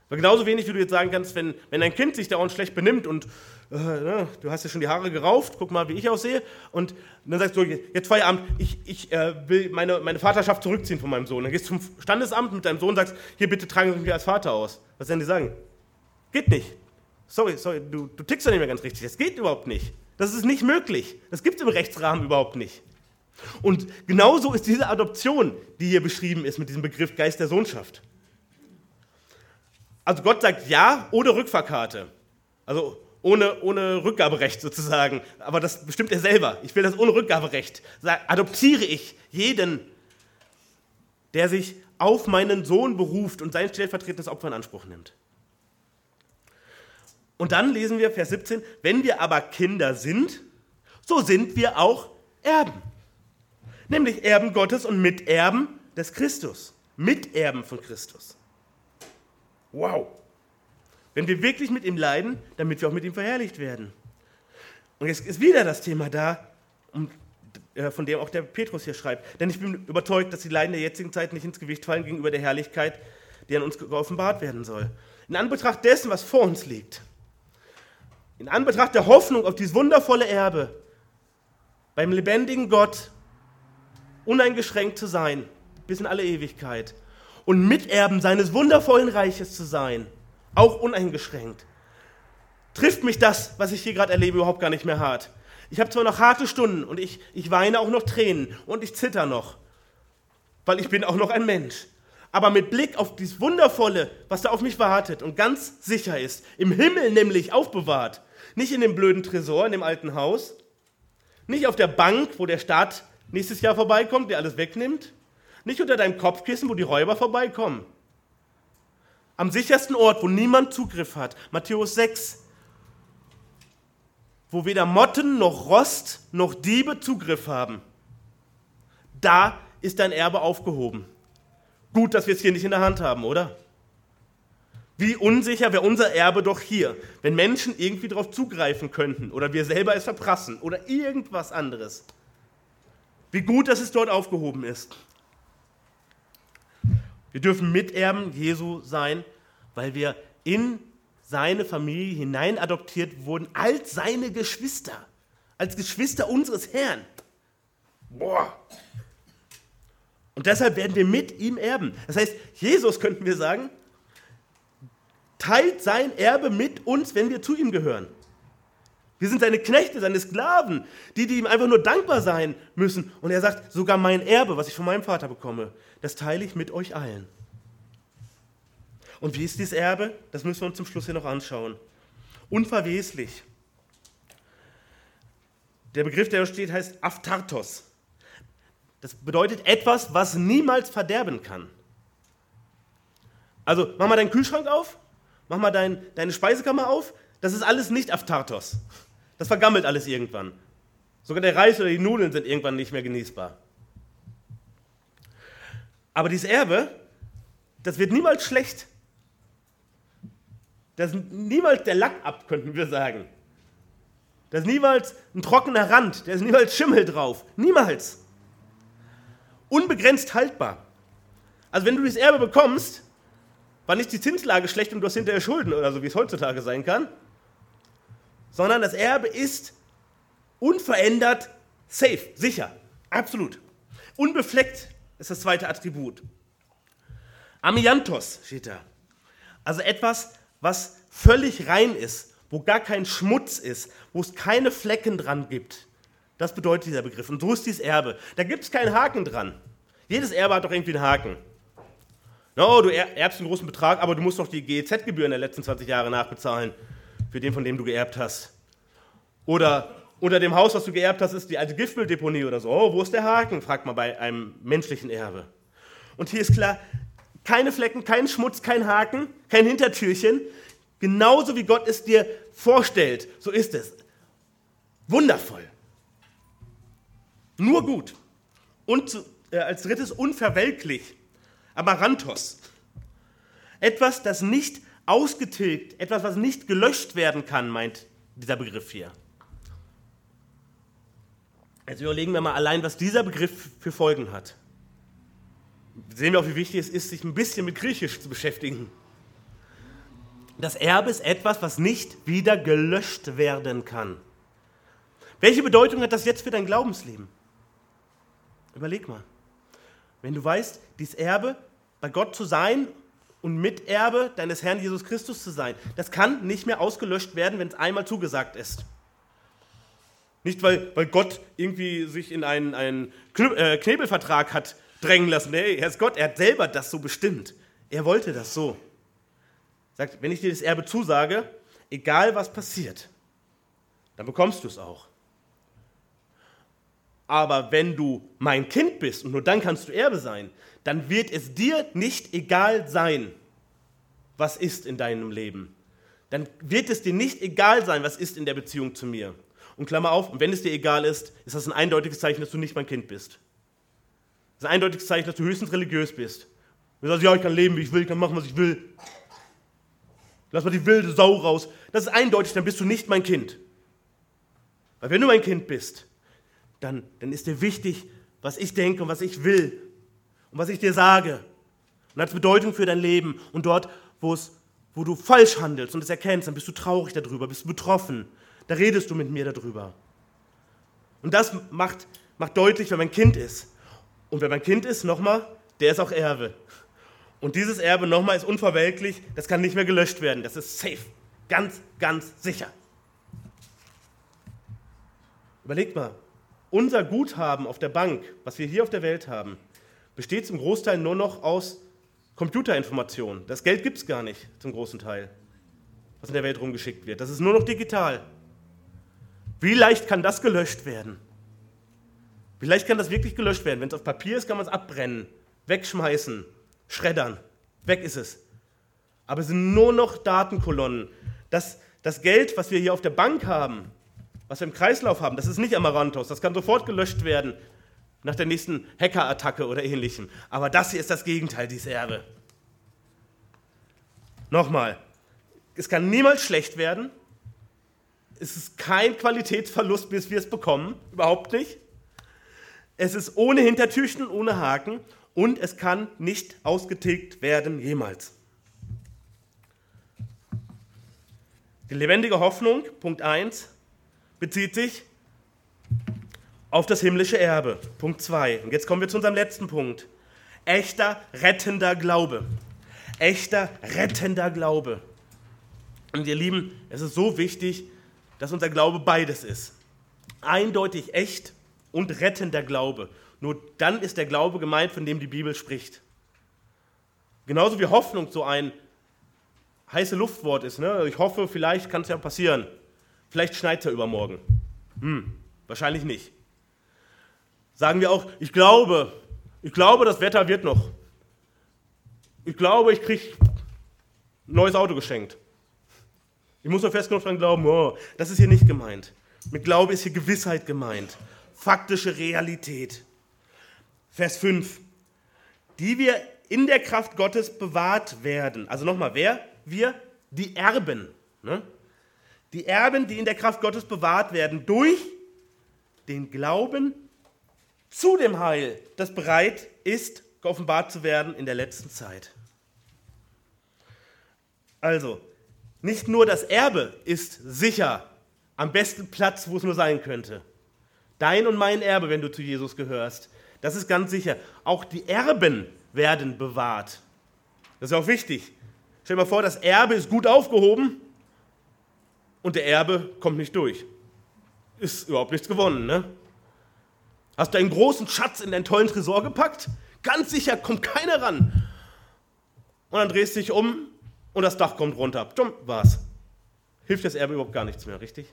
Weil genauso wenig, wie du jetzt sagen kannst, wenn, wenn ein Kind sich dauernd schlecht benimmt und äh, ne, du hast ja schon die Haare gerauft, guck mal, wie ich aussehe, und dann sagst du, jetzt Feierabend, ich, ich äh, will meine, meine Vaterschaft zurückziehen von meinem Sohn. Dann gehst du zum Standesamt mit deinem Sohn und sagst, hier bitte tragen Sie mich als Vater aus. Was werden die sagen? Geht nicht. Sorry, sorry, du, du tickst doch nicht mehr ganz richtig. Das geht überhaupt nicht. Das ist nicht möglich. Das gibt es im Rechtsrahmen überhaupt nicht. Und genauso ist diese Adoption, die hier beschrieben ist mit diesem Begriff Geist der Sohnschaft. Also Gott sagt ja ohne Rückfahrkarte. Also ohne, ohne Rückgaberecht sozusagen. Aber das bestimmt er selber. Ich will das ohne Rückgaberecht. Adoptiere ich jeden, der sich auf meinen Sohn beruft und sein stellvertretendes Opfer in Anspruch nimmt. Und dann lesen wir Vers 17, wenn wir aber Kinder sind, so sind wir auch Erben. Nämlich Erben Gottes und Miterben des Christus. Miterben von Christus. Wow. Wenn wir wirklich mit ihm leiden, damit wir auch mit ihm verherrlicht werden. Und jetzt ist wieder das Thema da, äh, von dem auch der Petrus hier schreibt. Denn ich bin überzeugt, dass die Leiden der jetzigen Zeit nicht ins Gewicht fallen gegenüber der Herrlichkeit, die an uns geoffenbart werden soll. In Anbetracht dessen, was vor uns liegt, in Anbetracht der Hoffnung auf dieses wundervolle Erbe, beim lebendigen Gott uneingeschränkt zu sein, bis in alle Ewigkeit, und Miterben seines wundervollen Reiches zu sein, auch uneingeschränkt, trifft mich das, was ich hier gerade erlebe, überhaupt gar nicht mehr hart. Ich habe zwar noch harte Stunden und ich, ich weine auch noch Tränen und ich zitter noch, weil ich bin auch noch ein Mensch. Aber mit Blick auf dieses Wundervolle, was da auf mich wartet und ganz sicher ist, im Himmel nämlich aufbewahrt, nicht in dem blöden Tresor, in dem alten Haus, nicht auf der Bank, wo der Staat nächstes Jahr vorbeikommt, der alles wegnimmt, nicht unter deinem Kopfkissen, wo die Räuber vorbeikommen. Am sichersten Ort, wo niemand Zugriff hat. Matthäus 6. Wo weder Motten noch Rost noch Diebe Zugriff haben. Da ist dein Erbe aufgehoben. Gut, dass wir es hier nicht in der Hand haben, oder? Wie unsicher wäre unser Erbe doch hier, wenn Menschen irgendwie darauf zugreifen könnten oder wir selber es verprassen oder irgendwas anderes. Wie gut, dass es dort aufgehoben ist. Wir dürfen Miterben Jesu sein, weil wir in seine Familie hinein adoptiert wurden als seine Geschwister, als Geschwister unseres Herrn. Boah. Und deshalb werden wir mit ihm erben. Das heißt, Jesus könnten wir sagen, teilt sein Erbe mit uns, wenn wir zu ihm gehören. Wir sind seine Knechte, seine Sklaven, die, die ihm einfach nur dankbar sein müssen. Und er sagt, sogar mein Erbe, was ich von meinem Vater bekomme, das teile ich mit euch allen. Und wie ist dieses Erbe? Das müssen wir uns zum Schluss hier noch anschauen. Unverweslich. Der Begriff, der da steht, heißt Aftartos. Das bedeutet etwas, was niemals verderben kann. Also mach mal deinen Kühlschrank auf, mach mal dein, deine Speisekammer auf. Das ist alles nicht Aftartos. Das vergammelt alles irgendwann. Sogar der Reis oder die Nudeln sind irgendwann nicht mehr genießbar. Aber dieses Erbe, das wird niemals schlecht. Das ist niemals der Lack ab, könnten wir sagen. Da ist niemals ein trockener Rand, da ist niemals Schimmel drauf. Niemals. Unbegrenzt haltbar. Also wenn du dieses Erbe bekommst, war nicht die Zinslage schlecht und du hast hinterher Schulden oder so, wie es heutzutage sein kann, sondern das Erbe ist unverändert safe, sicher, absolut. Unbefleckt ist das zweite Attribut. Amiantos steht da. Also etwas, was völlig rein ist, wo gar kein Schmutz ist, wo es keine Flecken dran gibt. Das bedeutet dieser Begriff. Und so ist dieses Erbe. Da gibt es keinen Haken dran. Jedes Erbe hat doch irgendwie einen Haken. No, du erbst einen großen Betrag, aber du musst doch die GEZ-Gebühren der letzten 20 Jahre nachbezahlen für den, von dem du geerbt hast. Oder unter dem Haus, was du geerbt hast, ist die alte Giftmülldeponie oder so. Oh, wo ist der Haken? fragt man bei einem menschlichen Erbe. Und hier ist klar, keine Flecken, kein Schmutz, kein Haken, kein Hintertürchen. Genauso wie Gott es dir vorstellt, so ist es. Wundervoll. Nur gut. Und äh, als drittes unverwelklich. Amaranthos. Etwas, das nicht ausgetilgt, etwas, was nicht gelöscht werden kann, meint dieser Begriff hier. Jetzt überlegen wir mal allein, was dieser Begriff für Folgen hat. Sehen wir auch, wie wichtig es ist, sich ein bisschen mit Griechisch zu beschäftigen. Das Erbe ist etwas, was nicht wieder gelöscht werden kann. Welche Bedeutung hat das jetzt für dein Glaubensleben? Überleg mal. Wenn du weißt, dieses Erbe bei Gott zu sein und Miterbe deines Herrn Jesus Christus zu sein, das kann nicht mehr ausgelöscht werden, wenn es einmal zugesagt ist. Nicht, weil, weil Gott irgendwie sich in einen, einen äh, Knebelvertrag hat drängen lassen. Nee, er ist Gott, er hat selber das so bestimmt. Er wollte das so. Sagt, wenn ich dir das Erbe zusage, egal was passiert, dann bekommst du es auch. Aber wenn du mein Kind bist und nur dann kannst du Erbe sein, dann wird es dir nicht egal sein, was ist in deinem Leben. Dann wird es dir nicht egal sein, was ist in der Beziehung zu mir. Und Klammer auf, und wenn es dir egal ist, ist das ein eindeutiges Zeichen, dass du nicht mein Kind bist. Das ist ein eindeutiges Zeichen, dass du höchstens religiös bist. Du sagst, ja, ich kann leben, wie ich will, ich kann machen, was ich will. Lass mal die wilde Sau raus. Das ist eindeutig, dann bist du nicht mein Kind. Weil wenn du mein Kind bist, dann, dann ist dir wichtig, was ich denke und was ich will und was ich dir sage. Und hat Bedeutung für dein Leben. Und dort, wo, es, wo du falsch handelst und es erkennst, dann bist du traurig darüber, bist du betroffen. Da redest du mit mir darüber. Und das macht, macht deutlich, wer mein Kind ist. Und wer mein Kind ist, nochmal, der ist auch Erbe. Und dieses Erbe nochmal ist unverwelklich, das kann nicht mehr gelöscht werden. Das ist safe. Ganz, ganz sicher. Überlegt mal, unser Guthaben auf der Bank, was wir hier auf der Welt haben, besteht zum Großteil nur noch aus Computerinformationen. Das Geld gibt es gar nicht zum großen Teil, was in der Welt rumgeschickt wird. Das ist nur noch digital. Wie leicht kann das gelöscht werden? Wie leicht kann das wirklich gelöscht werden? Wenn es auf Papier ist, kann man es abbrennen, wegschmeißen, schreddern. Weg ist es. Aber es sind nur noch Datenkolonnen. Das, das Geld, was wir hier auf der Bank haben, was wir im Kreislauf haben, das ist nicht Amaranthos. Das kann sofort gelöscht werden nach der nächsten Hackerattacke oder ähnlichem. Aber das hier ist das Gegenteil, dieses Erbe. Nochmal, es kann niemals schlecht werden, es ist kein Qualitätsverlust, bis wir es bekommen, überhaupt nicht. Es ist ohne Hintertürchen, ohne Haken und es kann nicht ausgetilgt werden jemals. Die lebendige Hoffnung, Punkt 1, bezieht sich auf das himmlische Erbe. Punkt 2. Und jetzt kommen wir zu unserem letzten Punkt. Echter, rettender Glaube. Echter, rettender Glaube. Und ihr Lieben, es ist so wichtig, dass unser Glaube beides ist. Eindeutig echt und rettender Glaube. Nur dann ist der Glaube gemeint, von dem die Bibel spricht. Genauso wie Hoffnung so ein heiße Luftwort ist. Ne? Ich hoffe, vielleicht kann es ja passieren. Vielleicht schneit ja übermorgen. Hm, wahrscheinlich nicht. Sagen wir auch, ich glaube, ich glaube, das Wetter wird noch. Ich glaube, ich kriege ein neues Auto geschenkt. Ich muss nur fest genug dran glauben, oh, das ist hier nicht gemeint. Mit Glaube ist hier Gewissheit gemeint. Faktische Realität. Vers 5. Die wir in der Kraft Gottes bewahrt werden. Also nochmal, wer? Wir? Die Erben. Ne? Die Erben, die in der Kraft Gottes bewahrt werden durch den Glauben zu dem Heil, das bereit ist, geoffenbart zu werden in der letzten Zeit. Also, nicht nur das Erbe ist sicher am besten Platz, wo es nur sein könnte. Dein und mein Erbe, wenn du zu Jesus gehörst, das ist ganz sicher. Auch die Erben werden bewahrt. Das ist auch wichtig. Stell dir mal vor, das Erbe ist gut aufgehoben und der Erbe kommt nicht durch. Ist überhaupt nichts gewonnen, ne? Hast du einen großen Schatz in deinen tollen Tresor gepackt? Ganz sicher kommt keiner ran. Und dann drehst du dich um und das Dach kommt runter. Dumm war's. Hilft das Erbe überhaupt gar nichts mehr, richtig?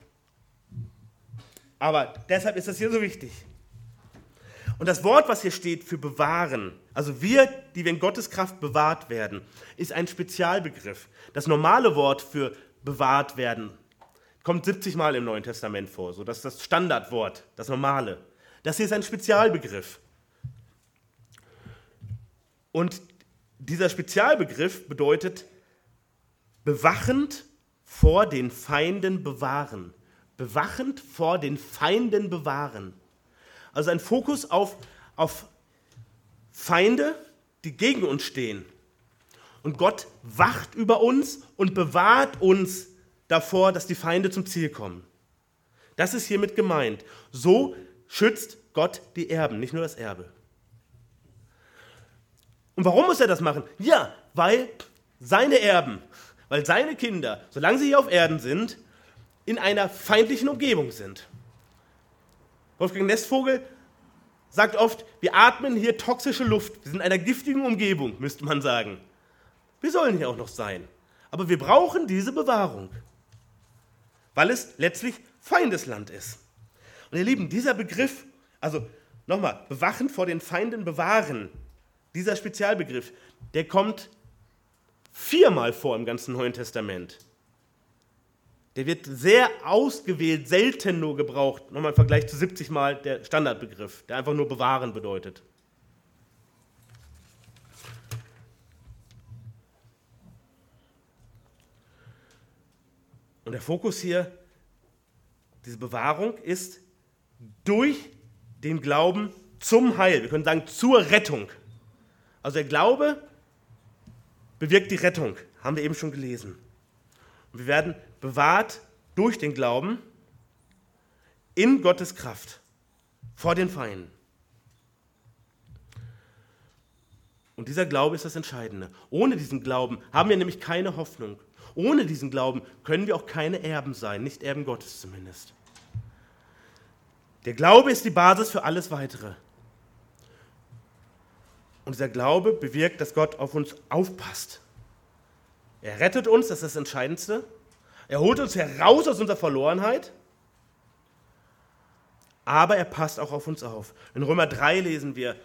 Aber deshalb ist das hier so wichtig. Und das Wort, was hier steht für bewahren, also wir, die wir in Gottes Kraft bewahrt werden, ist ein Spezialbegriff. Das normale Wort für bewahrt werden kommt 70 Mal im Neuen Testament vor, so das ist das Standardwort, das normale. Das hier ist ein Spezialbegriff. Und dieser Spezialbegriff bedeutet bewachend vor den Feinden bewahren. Bewachend vor den Feinden bewahren. Also ein Fokus auf, auf Feinde, die gegen uns stehen. Und Gott wacht über uns und bewahrt uns davor, dass die Feinde zum Ziel kommen. Das ist hiermit gemeint. So schützt Gott die Erben, nicht nur das Erbe. Und warum muss er das machen? Ja, weil seine Erben, weil seine Kinder, solange sie hier auf Erden sind, in einer feindlichen Umgebung sind. Wolfgang Nestvogel sagt oft, wir atmen hier toxische Luft. Wir sind in einer giftigen Umgebung, müsste man sagen. Wir sollen hier auch noch sein. Aber wir brauchen diese Bewahrung, weil es letztlich Feindesland ist. Und ihr Lieben, dieser Begriff, also nochmal, bewachen vor den Feinden bewahren, dieser Spezialbegriff, der kommt viermal vor im ganzen Neuen Testament. Der wird sehr ausgewählt, selten nur gebraucht. Nochmal im Vergleich zu 70 Mal der Standardbegriff, der einfach nur bewahren bedeutet. Und der Fokus hier, diese Bewahrung, ist durch den Glauben zum Heil. Wir können sagen zur Rettung. Also der Glaube bewirkt die Rettung, haben wir eben schon gelesen. Und wir werden bewahrt durch den Glauben in Gottes Kraft vor den Feinden. Und dieser Glaube ist das Entscheidende. Ohne diesen Glauben haben wir nämlich keine Hoffnung. Ohne diesen Glauben können wir auch keine Erben sein, nicht Erben Gottes zumindest. Der Glaube ist die Basis für alles Weitere. Und dieser Glaube bewirkt, dass Gott auf uns aufpasst. Er rettet uns, das ist das Entscheidendste. Er holt uns heraus aus unserer Verlorenheit. Aber er passt auch auf uns auf. In Römer 3 lesen wir,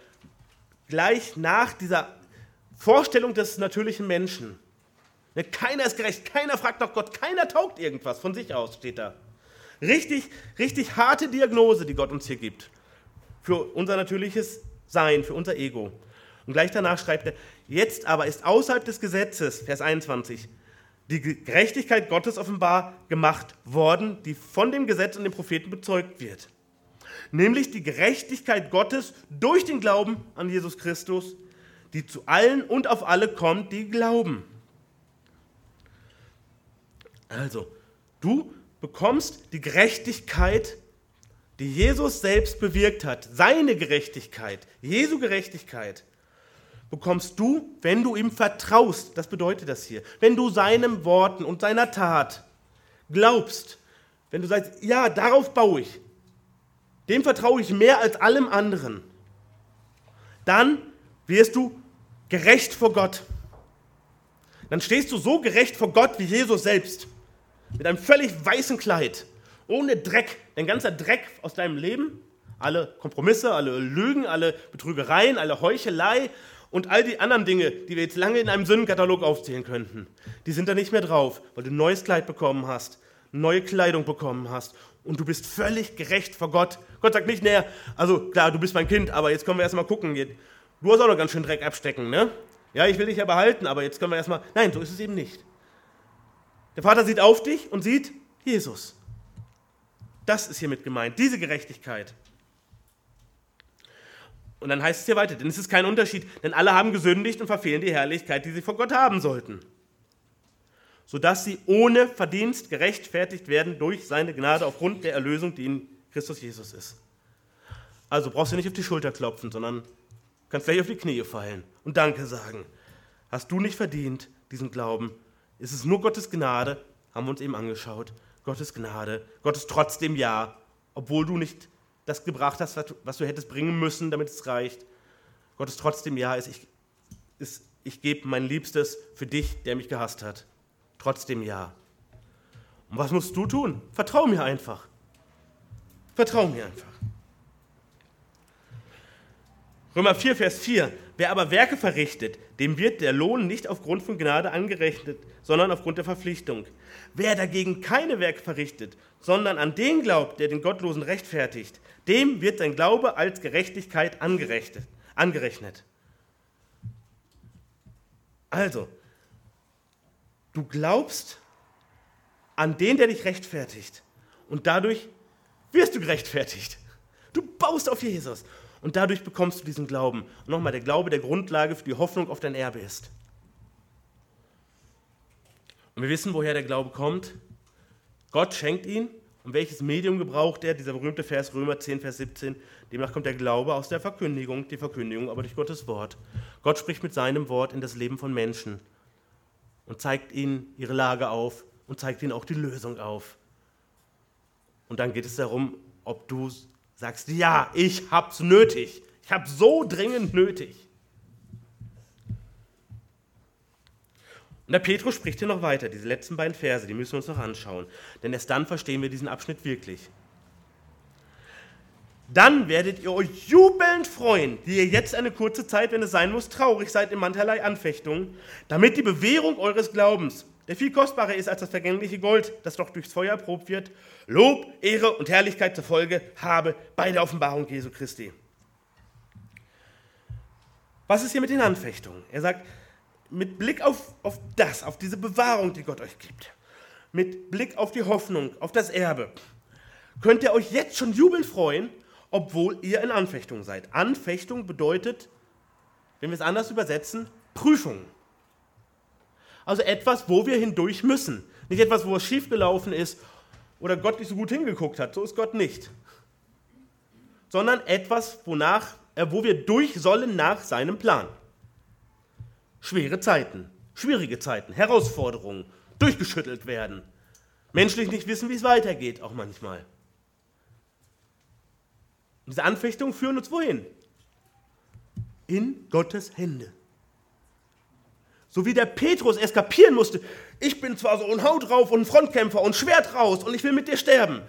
gleich nach dieser Vorstellung des natürlichen Menschen. Ne, keiner ist gerecht, keiner fragt nach Gott, keiner taugt irgendwas von sich aus, steht da. Richtig, richtig harte Diagnose, die Gott uns hier gibt. Für unser natürliches Sein, für unser Ego. Und gleich danach schreibt er, jetzt aber ist außerhalb des Gesetzes, Vers 21, die Gerechtigkeit Gottes offenbar gemacht worden, die von dem Gesetz und den Propheten bezeugt wird. Nämlich die Gerechtigkeit Gottes durch den Glauben an Jesus Christus, die zu allen und auf alle kommt, die glauben. Also, du bekommst die Gerechtigkeit, die Jesus selbst bewirkt hat, seine Gerechtigkeit, Jesu Gerechtigkeit bekommst du, wenn du ihm vertraust. Das bedeutet das hier. Wenn du seinen Worten und seiner Tat glaubst, wenn du sagst, ja, darauf baue ich, dem vertraue ich mehr als allem anderen, dann wirst du gerecht vor Gott. Dann stehst du so gerecht vor Gott wie Jesus selbst. Mit einem völlig weißen Kleid, ohne Dreck, dein ganzer Dreck aus deinem Leben, alle Kompromisse, alle Lügen, alle Betrügereien, alle Heuchelei und all die anderen Dinge, die wir jetzt lange in einem Sündenkatalog aufzählen könnten, die sind da nicht mehr drauf, weil du ein neues Kleid bekommen hast, neue Kleidung bekommen hast und du bist völlig gerecht vor Gott. Gott sagt nicht näher, also klar, du bist mein Kind, aber jetzt können wir erstmal gucken. Du hast auch noch ganz schön Dreck abstecken, ne? Ja, ich will dich ja behalten, aber jetzt können wir erstmal. Nein, so ist es eben nicht. Der Vater sieht auf dich und sieht Jesus. Das ist hiermit gemeint, diese Gerechtigkeit. Und dann heißt es hier weiter, denn es ist kein Unterschied, denn alle haben gesündigt und verfehlen die Herrlichkeit, die sie vor Gott haben sollten. Sodass sie ohne Verdienst gerechtfertigt werden durch seine Gnade aufgrund der Erlösung, die in Christus Jesus ist. Also brauchst du nicht auf die Schulter klopfen, sondern kannst gleich auf die Knie fallen und Danke sagen. Hast du nicht verdient, diesen Glauben? Ist es nur Gottes Gnade? Haben wir uns eben angeschaut. Gottes Gnade, Gottes trotzdem Ja, obwohl du nicht das gebracht hast, was du hättest bringen müssen, damit es reicht. Gottes trotzdem Ja ist, ich, ist, ich gebe mein Liebstes für dich, der mich gehasst hat. Trotzdem Ja. Und was musst du tun? Vertrau mir einfach. Vertrau mir einfach. Römer 4, Vers 4. Wer aber Werke verrichtet, dem wird der Lohn nicht aufgrund von Gnade angerechnet, sondern aufgrund der Verpflichtung. Wer dagegen keine Werke verrichtet, sondern an den glaubt, der den Gottlosen rechtfertigt, dem wird sein Glaube als Gerechtigkeit angerechnet. Also, du glaubst an den, der dich rechtfertigt. Und dadurch wirst du gerechtfertigt. Du baust auf Jesus. Und dadurch bekommst du diesen Glauben. Und nochmal, der Glaube der Grundlage für die Hoffnung auf dein Erbe ist. Und wir wissen, woher der Glaube kommt. Gott schenkt ihn. Und welches Medium gebraucht er? Dieser berühmte Vers Römer 10, Vers 17. Demnach kommt der Glaube aus der Verkündigung, die Verkündigung aber durch Gottes Wort. Gott spricht mit seinem Wort in das Leben von Menschen und zeigt ihnen ihre Lage auf und zeigt ihnen auch die Lösung auf. Und dann geht es darum, ob du sagst, ja, ich hab's nötig. Ich hab's so dringend nötig. Und der Petrus spricht hier noch weiter, diese letzten beiden Verse, die müssen wir uns noch anschauen. Denn erst dann verstehen wir diesen Abschnitt wirklich. Dann werdet ihr euch jubelnd freuen, die ihr jetzt eine kurze Zeit, wenn es sein muss, traurig seid in mancherlei Anfechtungen, damit die Bewährung eures Glaubens, der viel kostbarer ist als das vergängliche Gold, das doch durchs Feuer erprobt wird, Lob, Ehre und Herrlichkeit zur Folge habe bei der Offenbarung Jesu Christi. Was ist hier mit den Anfechtungen? Er sagt, mit Blick auf, auf das, auf diese Bewahrung, die Gott euch gibt, mit Blick auf die Hoffnung, auf das Erbe, könnt ihr euch jetzt schon jubelnd freuen, obwohl ihr in Anfechtung seid. Anfechtung bedeutet, wenn wir es anders übersetzen, Prüfung. Also etwas, wo wir hindurch müssen. Nicht etwas, wo es schiefgelaufen ist oder Gott nicht so gut hingeguckt hat. So ist Gott nicht. Sondern etwas, wonach, äh, wo wir durch sollen nach seinem Plan. Schwere Zeiten, schwierige Zeiten, Herausforderungen, durchgeschüttelt werden. Menschlich nicht wissen, wie es weitergeht, auch manchmal. Diese Anfechtungen führen uns wohin? In Gottes Hände. So wie der Petrus eskapieren musste, ich bin zwar so ein Haut drauf und ein Frontkämpfer und Schwert raus und ich will mit dir sterben,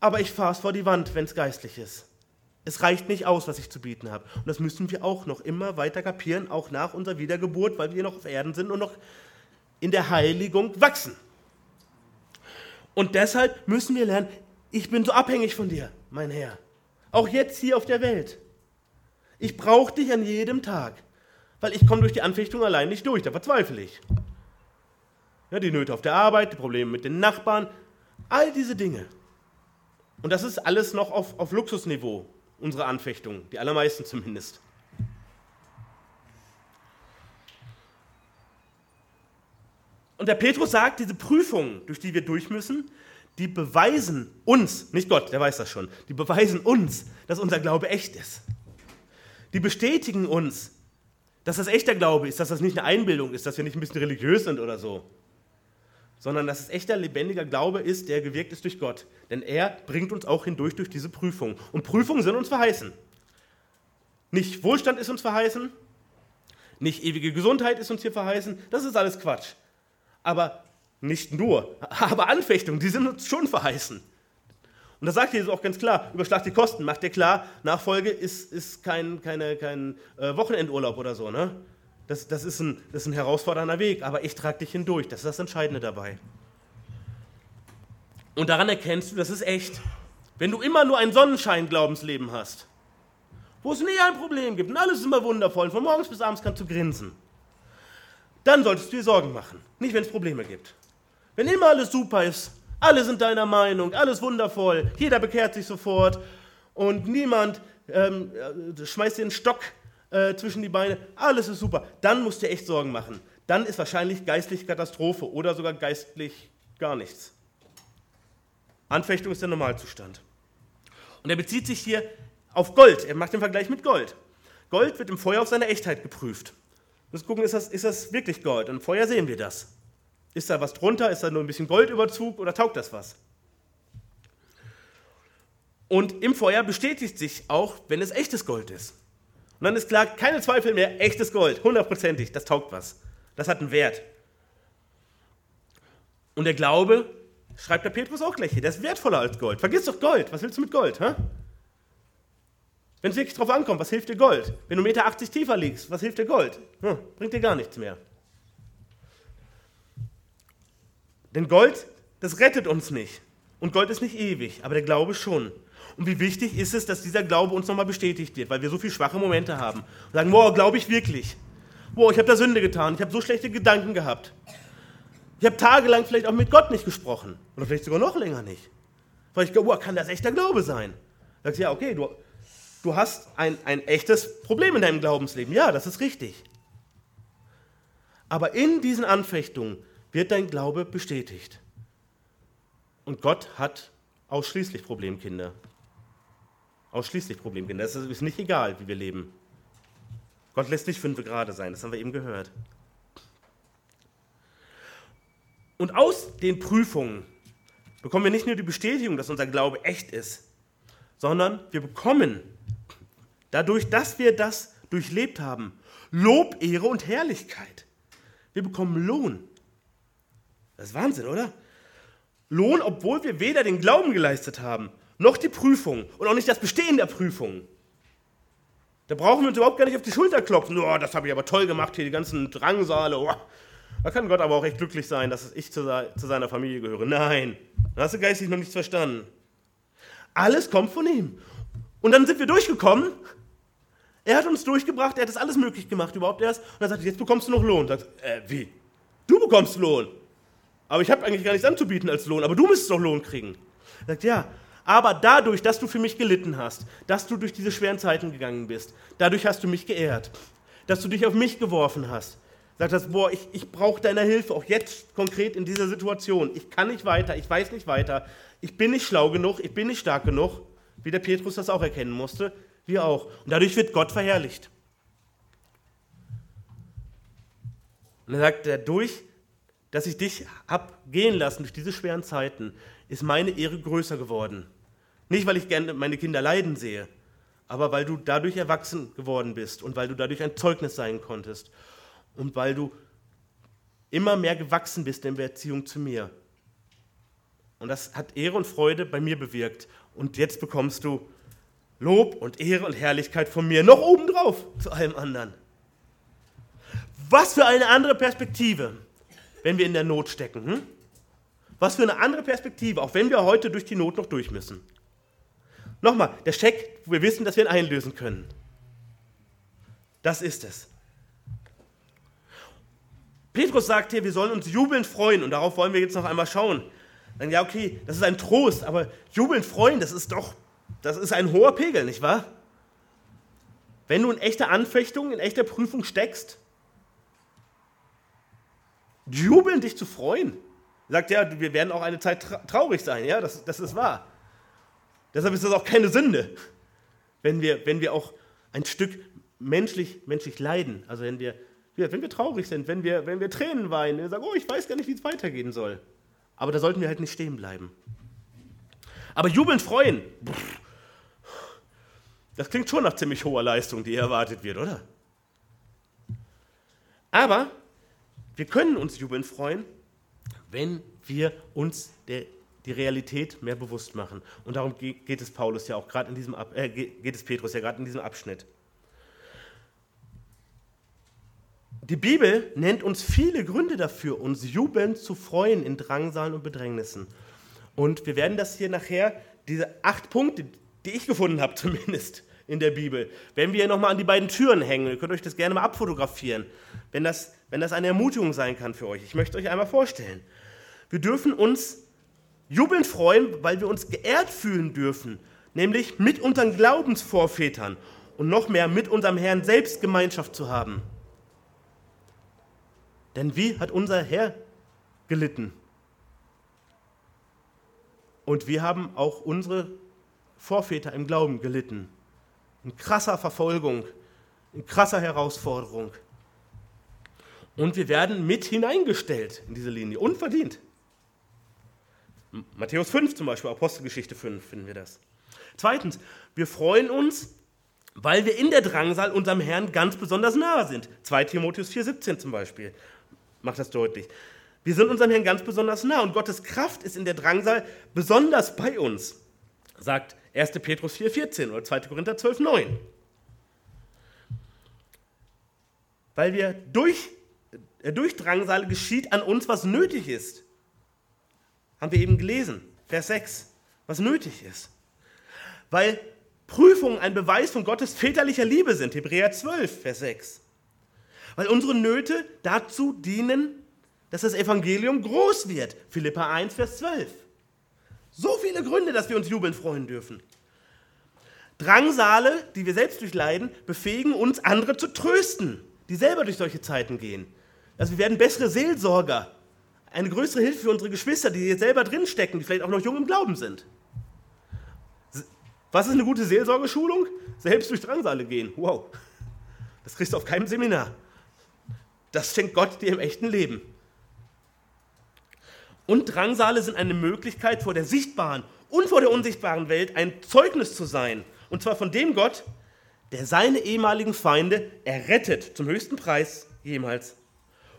aber ich fahre es vor die Wand, wenn es geistlich ist. Es reicht nicht aus, was ich zu bieten habe. Und das müssen wir auch noch immer weiter kapieren, auch nach unserer Wiedergeburt, weil wir noch auf Erden sind und noch in der Heiligung wachsen. Und deshalb müssen wir lernen, ich bin so abhängig von dir, mein Herr. Auch jetzt hier auf der Welt. Ich brauche dich an jedem Tag, weil ich komme durch die Anfechtung allein nicht durch, da verzweifle ich. Ja, die Nöte auf der Arbeit, die Probleme mit den Nachbarn, all diese Dinge. Und das ist alles noch auf, auf Luxusniveau unsere Anfechtungen, die allermeisten zumindest. Und der Petrus sagt, diese Prüfungen, durch die wir durch müssen, die beweisen uns, nicht Gott, der weiß das schon, die beweisen uns, dass unser Glaube echt ist. Die bestätigen uns, dass das echter Glaube ist, dass das nicht eine Einbildung ist, dass wir nicht ein bisschen religiös sind oder so sondern dass es echter, lebendiger Glaube ist, der gewirkt ist durch Gott. Denn er bringt uns auch hindurch durch diese Prüfung. Und Prüfungen sind uns verheißen. Nicht Wohlstand ist uns verheißen, nicht ewige Gesundheit ist uns hier verheißen, das ist alles Quatsch. Aber nicht nur, aber Anfechtungen, die sind uns schon verheißen. Und da sagt Jesus auch ganz klar, überschlag die Kosten, macht dir klar, Nachfolge ist, ist kein, keine, kein äh, Wochenendurlaub oder so. Ne? Das, das, ist ein, das ist ein herausfordernder Weg, aber ich trage dich hindurch. Das ist das Entscheidende dabei. Und daran erkennst du, das ist echt. Wenn du immer nur ein Sonnenschein-Glaubensleben hast, wo es nie ein Problem gibt und alles ist immer wundervoll, von morgens bis abends kannst du grinsen, dann solltest du dir Sorgen machen. Nicht, wenn es Probleme gibt. Wenn immer alles super ist, alle sind deiner Meinung, alles wundervoll, jeder bekehrt sich sofort und niemand ähm, äh, schmeißt dir einen Stock äh, zwischen die Beine, alles ist super. Dann musst du dir echt Sorgen machen. Dann ist wahrscheinlich geistliche Katastrophe oder sogar geistlich gar nichts. Anfechtung ist der Normalzustand. Und er bezieht sich hier auf Gold. Er macht den Vergleich mit Gold. Gold wird im Feuer auf seine Echtheit geprüft. Wir gucken, ist das, ist das wirklich Gold? Und im Feuer sehen wir das. Ist da was drunter? Ist da nur ein bisschen Goldüberzug oder taugt das was? Und im Feuer bestätigt sich auch, wenn es echtes Gold ist. Und dann ist klar, keine Zweifel mehr, echtes Gold, hundertprozentig, das taugt was. Das hat einen Wert. Und der Glaube, schreibt der Petrus auch gleich hier, der ist wertvoller als Gold. Vergiss doch Gold, was willst du mit Gold? Wenn es wirklich drauf ankommt, was hilft dir Gold? Wenn du 1,80 Meter tiefer liegst, was hilft dir Gold? Hm, bringt dir gar nichts mehr. Denn Gold, das rettet uns nicht. Und Gold ist nicht ewig, aber der Glaube schon. Und wie wichtig ist es, dass dieser Glaube uns nochmal bestätigt wird, weil wir so viele schwache Momente haben. Und sagen, boah, glaube ich wirklich. Boah, ich habe da Sünde getan, ich habe so schlechte Gedanken gehabt. Ich habe tagelang vielleicht auch mit Gott nicht gesprochen. Oder vielleicht sogar noch länger nicht. Weil ich glaube, boah, kann das echter Glaube sein? Sagst ja, okay, du, du hast ein, ein echtes Problem in deinem Glaubensleben. Ja, das ist richtig. Aber in diesen Anfechtungen wird dein Glaube bestätigt. Und Gott hat ausschließlich Problemkinder. Ausschließlich Problemkinder. Es ist nicht egal, wie wir leben. Gott lässt nicht fünf Grade sein, das haben wir eben gehört. Und aus den Prüfungen bekommen wir nicht nur die Bestätigung, dass unser Glaube echt ist, sondern wir bekommen dadurch, dass wir das durchlebt haben, Lob, Ehre und Herrlichkeit. Wir bekommen Lohn. Das ist Wahnsinn, oder? Lohn, obwohl wir weder den Glauben geleistet haben, noch die Prüfung und auch nicht das Bestehen der Prüfung. Da brauchen wir uns überhaupt gar nicht auf die Schulter klopfen. Oh, das habe ich aber toll gemacht hier, die ganzen Drangsale. Oh. Da kann Gott aber auch echt glücklich sein, dass ich zu, seiner Familie gehöre. Nein, da hast du geistig noch nichts verstanden. Alles kommt von ihm. Und dann sind wir durchgekommen. Er hat uns durchgebracht, er hat das alles möglich gemacht überhaupt erst. Und dann sagt er, jetzt bekommst du noch Lohn. Sagt, äh, wie? Du bekommst Lohn. Aber ich habe eigentlich gar nichts anzubieten als Lohn, aber du müsstest doch Lohn kriegen. Er sagt, ja, aber dadurch, dass du für mich gelitten hast, dass du durch diese schweren Zeiten gegangen bist, dadurch hast du mich geehrt, dass du dich auf mich geworfen hast. Sagt das, boah, ich, ich brauche deine Hilfe, auch jetzt konkret in dieser Situation. Ich kann nicht weiter, ich weiß nicht weiter, ich bin nicht schlau genug, ich bin nicht stark genug, wie der Petrus das auch erkennen musste, wir auch. Und dadurch wird Gott verherrlicht. Und er sagt, dadurch, dass ich dich hab gehen lassen durch diese schweren Zeiten, ist meine Ehre größer geworden. Nicht, weil ich gerne meine Kinder leiden sehe, aber weil du dadurch erwachsen geworden bist und weil du dadurch ein Zeugnis sein konntest und weil du immer mehr gewachsen bist in Beziehung zu mir. Und das hat Ehre und Freude bei mir bewirkt. Und jetzt bekommst du Lob und Ehre und Herrlichkeit von mir noch obendrauf zu allem anderen. Was für eine andere Perspektive, wenn wir in der Not stecken. Hm? Was für eine andere Perspektive, auch wenn wir heute durch die Not noch durch müssen. Nochmal, der Scheck, wir wissen, dass wir ihn einlösen können. Das ist es. Petrus sagt hier, wir sollen uns jubelnd freuen und darauf wollen wir jetzt noch einmal schauen. Dann ja, okay, das ist ein Trost, aber jubelnd freuen, das ist doch, das ist ein hoher Pegel, nicht wahr? Wenn du in echter Anfechtung, in echter Prüfung steckst, jubelnd dich zu freuen. Sagt ja, wir werden auch eine Zeit traurig sein, ja, das, das ist wahr. Deshalb ist das auch keine Sünde, wenn wir, wenn wir auch ein Stück menschlich, menschlich leiden. Also wenn wir, wenn wir traurig sind, wenn wir, wenn wir Tränen weinen, wir sagen, oh, ich weiß gar nicht, wie es weitergehen soll. Aber da sollten wir halt nicht stehen bleiben. Aber jubelnd freuen, das klingt schon nach ziemlich hoher Leistung, die erwartet wird, oder? Aber wir können uns jubelnd freuen, wenn wir uns der die Realität mehr bewusst machen. Und darum geht es Paulus ja auch gerade in diesem, äh, geht es Petrus ja gerade in diesem Abschnitt. Die Bibel nennt uns viele Gründe dafür, uns jubelnd zu freuen in Drangsalen und Bedrängnissen. Und wir werden das hier nachher, diese acht Punkte, die ich gefunden habe zumindest in der Bibel, wenn wir nochmal an die beiden Türen hängen, ihr könnt euch das gerne mal abfotografieren, wenn das, wenn das eine Ermutigung sein kann für euch. Ich möchte euch einmal vorstellen. Wir dürfen uns jubelnd freuen, weil wir uns geehrt fühlen dürfen, nämlich mit unseren Glaubensvorvätern und noch mehr mit unserem Herrn selbst Gemeinschaft zu haben. Denn wie hat unser Herr gelitten? Und wir haben auch unsere Vorväter im Glauben gelitten. In krasser Verfolgung, in krasser Herausforderung. Und wir werden mit hineingestellt in diese Linie, unverdient. Matthäus 5 zum Beispiel, Apostelgeschichte 5 finden wir das. Zweitens, wir freuen uns, weil wir in der Drangsal unserem Herrn ganz besonders nahe sind. 2 Timotheus 4,17 zum Beispiel macht das deutlich. Wir sind unserem Herrn ganz besonders nah und Gottes Kraft ist in der Drangsal besonders bei uns, sagt 1. Petrus 4,14 oder 2. Korinther 12,9. Weil wir durch, durch Drangsal geschieht an uns, was nötig ist. Haben wir eben gelesen, Vers 6, was nötig ist. Weil Prüfungen ein Beweis von Gottes väterlicher Liebe sind, Hebräer 12, Vers 6. Weil unsere Nöte dazu dienen, dass das Evangelium groß wird, Philippa 1, Vers 12. So viele Gründe, dass wir uns jubeln freuen dürfen. Drangsale, die wir selbst durchleiden, befähigen uns, andere zu trösten, die selber durch solche Zeiten gehen. Also wir werden bessere Seelsorger, eine größere Hilfe für unsere Geschwister, die jetzt selber drinstecken, die vielleicht auch noch jung im Glauben sind. Was ist eine gute Seelsorgeschulung? Selbst durch Drangsale gehen. Wow. Das kriegst du auf keinem Seminar. Das schenkt Gott dir im echten Leben. Und Drangsale sind eine Möglichkeit, vor der sichtbaren und vor der unsichtbaren Welt ein Zeugnis zu sein. Und zwar von dem Gott, der seine ehemaligen Feinde errettet, zum höchsten Preis jemals.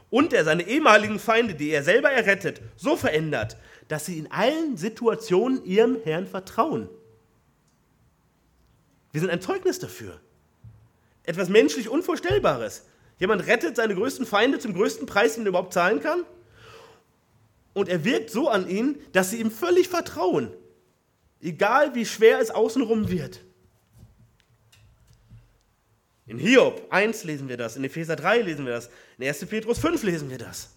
Und der seine ehemaligen Feinde, die er selber errettet, so verändert, dass sie in allen Situationen ihrem Herrn vertrauen. Wir sind ein Zeugnis dafür. Etwas menschlich Unvorstellbares. Jemand rettet seine größten Feinde zum größten Preis, den er überhaupt zahlen kann. Und er wirkt so an ihnen, dass sie ihm völlig vertrauen. Egal wie schwer es außenrum wird. In Hiob 1 lesen wir das, in Epheser 3 lesen wir das, in 1. Petrus 5 lesen wir das.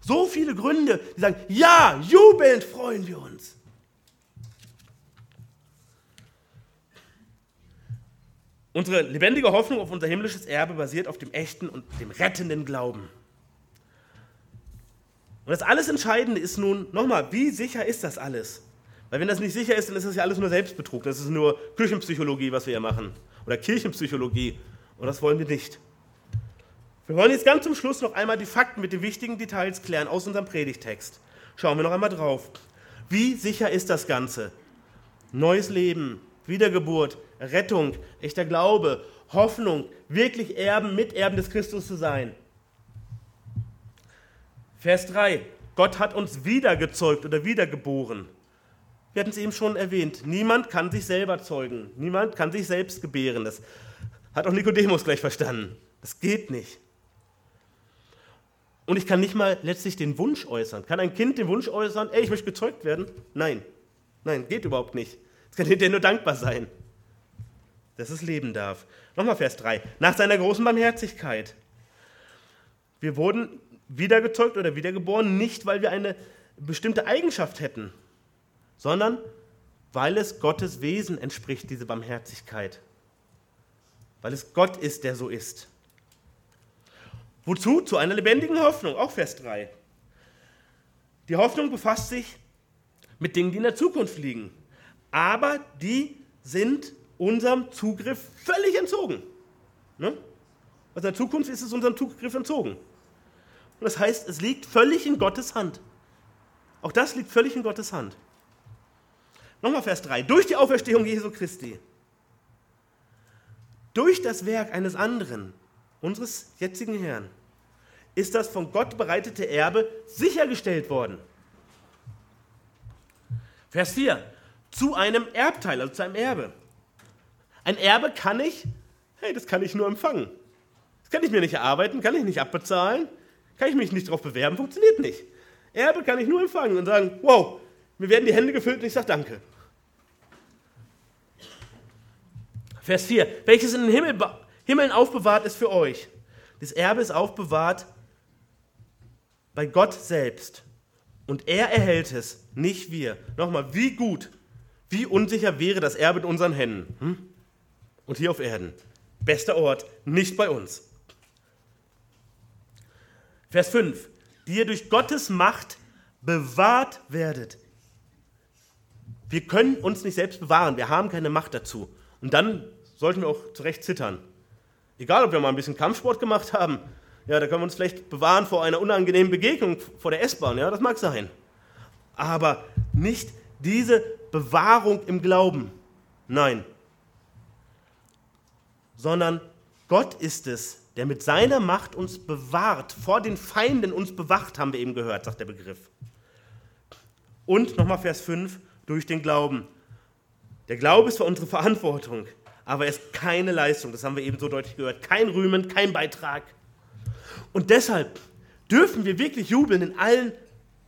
So viele Gründe, die sagen, ja, jubelnd freuen wir uns. Unsere lebendige Hoffnung auf unser himmlisches Erbe basiert auf dem echten und dem rettenden Glauben. Und das alles Entscheidende ist nun, nochmal, wie sicher ist das alles? Weil wenn das nicht sicher ist, dann ist das ja alles nur Selbstbetrug. Das ist nur Küchenpsychologie, was wir hier machen. Oder Kirchenpsychologie. Und das wollen wir nicht. Wir wollen jetzt ganz zum Schluss noch einmal die Fakten mit den wichtigen Details klären aus unserem Predigtext. Schauen wir noch einmal drauf. Wie sicher ist das Ganze? Neues Leben, Wiedergeburt, Rettung, echter Glaube, Hoffnung, wirklich Erben, Miterben des Christus zu sein. Vers 3. Gott hat uns wiedergezeugt oder wiedergeboren. Wir hatten es eben schon erwähnt. Niemand kann sich selber zeugen. Niemand kann sich selbst gebären. Das hat auch Nikodemus gleich verstanden. Das geht nicht. Und ich kann nicht mal letztlich den Wunsch äußern. Kann ein Kind den Wunsch äußern, ey, ich möchte gezeugt werden? Nein. Nein, geht überhaupt nicht. Es kann hinterher nur dankbar sein dass es leben darf. Nochmal Vers 3. Nach seiner großen Barmherzigkeit. Wir wurden wiedergezeugt oder wiedergeboren, nicht weil wir eine bestimmte Eigenschaft hätten, sondern weil es Gottes Wesen entspricht, diese Barmherzigkeit. Weil es Gott ist, der so ist. Wozu? Zu einer lebendigen Hoffnung, auch Vers 3. Die Hoffnung befasst sich mit Dingen, die in der Zukunft liegen. Aber die sind unserem Zugriff völlig entzogen. Ne? Also in der Zukunft ist es unserem Zugriff entzogen. Und das heißt, es liegt völlig in Gottes Hand. Auch das liegt völlig in Gottes Hand. Nochmal Vers 3. Durch die Auferstehung Jesu Christi, durch das Werk eines anderen, unseres jetzigen Herrn, ist das von Gott bereitete Erbe sichergestellt worden. Vers 4. Zu einem Erbteil, also zu einem Erbe. Ein Erbe kann ich, hey, das kann ich nur empfangen. Das kann ich mir nicht erarbeiten, kann ich nicht abbezahlen, kann ich mich nicht darauf bewerben, funktioniert nicht. Erbe kann ich nur empfangen und sagen, wow, mir werden die Hände gefüllt und ich sage Danke. Vers 4, welches in den Himmel, Himmeln aufbewahrt ist für euch. Das Erbe ist aufbewahrt bei Gott selbst. Und er erhält es, nicht wir. Nochmal, wie gut, wie unsicher wäre das Erbe in unseren Händen. Hm? und hier auf Erden. Bester Ort, nicht bei uns. Vers 5. Die ihr durch Gottes Macht bewahrt werdet. Wir können uns nicht selbst bewahren, wir haben keine Macht dazu. Und dann sollten wir auch zurecht zittern. Egal, ob wir mal ein bisschen Kampfsport gemacht haben, ja, da können wir uns vielleicht bewahren vor einer unangenehmen Begegnung vor der S-Bahn, ja, das mag sein. Aber nicht diese Bewahrung im Glauben. Nein, sondern Gott ist es, der mit seiner Macht uns bewahrt, vor den Feinden uns bewacht, haben wir eben gehört, sagt der Begriff. Und nochmal Vers 5, durch den Glauben. Der Glaube ist für unsere Verantwortung, aber er ist keine Leistung, das haben wir eben so deutlich gehört. Kein Rühmen, kein Beitrag. Und deshalb dürfen wir wirklich jubeln in allen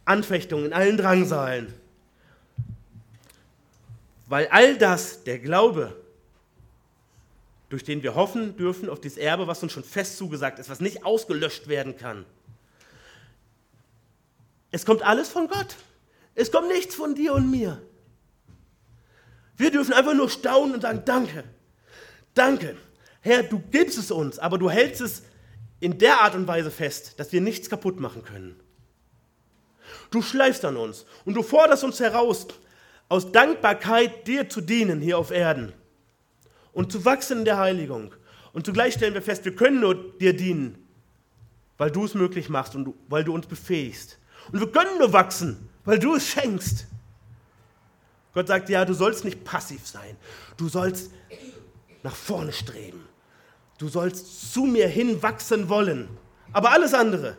Anfechtungen, in allen Drangsalen. Weil all das, der Glaube, durch den wir hoffen dürfen auf dieses Erbe, was uns schon fest zugesagt ist, was nicht ausgelöscht werden kann. Es kommt alles von Gott. Es kommt nichts von dir und mir. Wir dürfen einfach nur staunen und sagen, danke, danke. Herr, du gibst es uns, aber du hältst es in der Art und Weise fest, dass wir nichts kaputt machen können. Du schleifst an uns und du forderst uns heraus, aus Dankbarkeit dir zu dienen hier auf Erden und zu wachsen in der Heiligung. Und zugleich stellen wir fest, wir können nur dir dienen, weil du es möglich machst und weil du uns befähigst. Und wir können nur wachsen, weil du es schenkst. Gott sagt, ja, du sollst nicht passiv sein. Du sollst nach vorne streben. Du sollst zu mir hin wachsen wollen. Aber alles andere,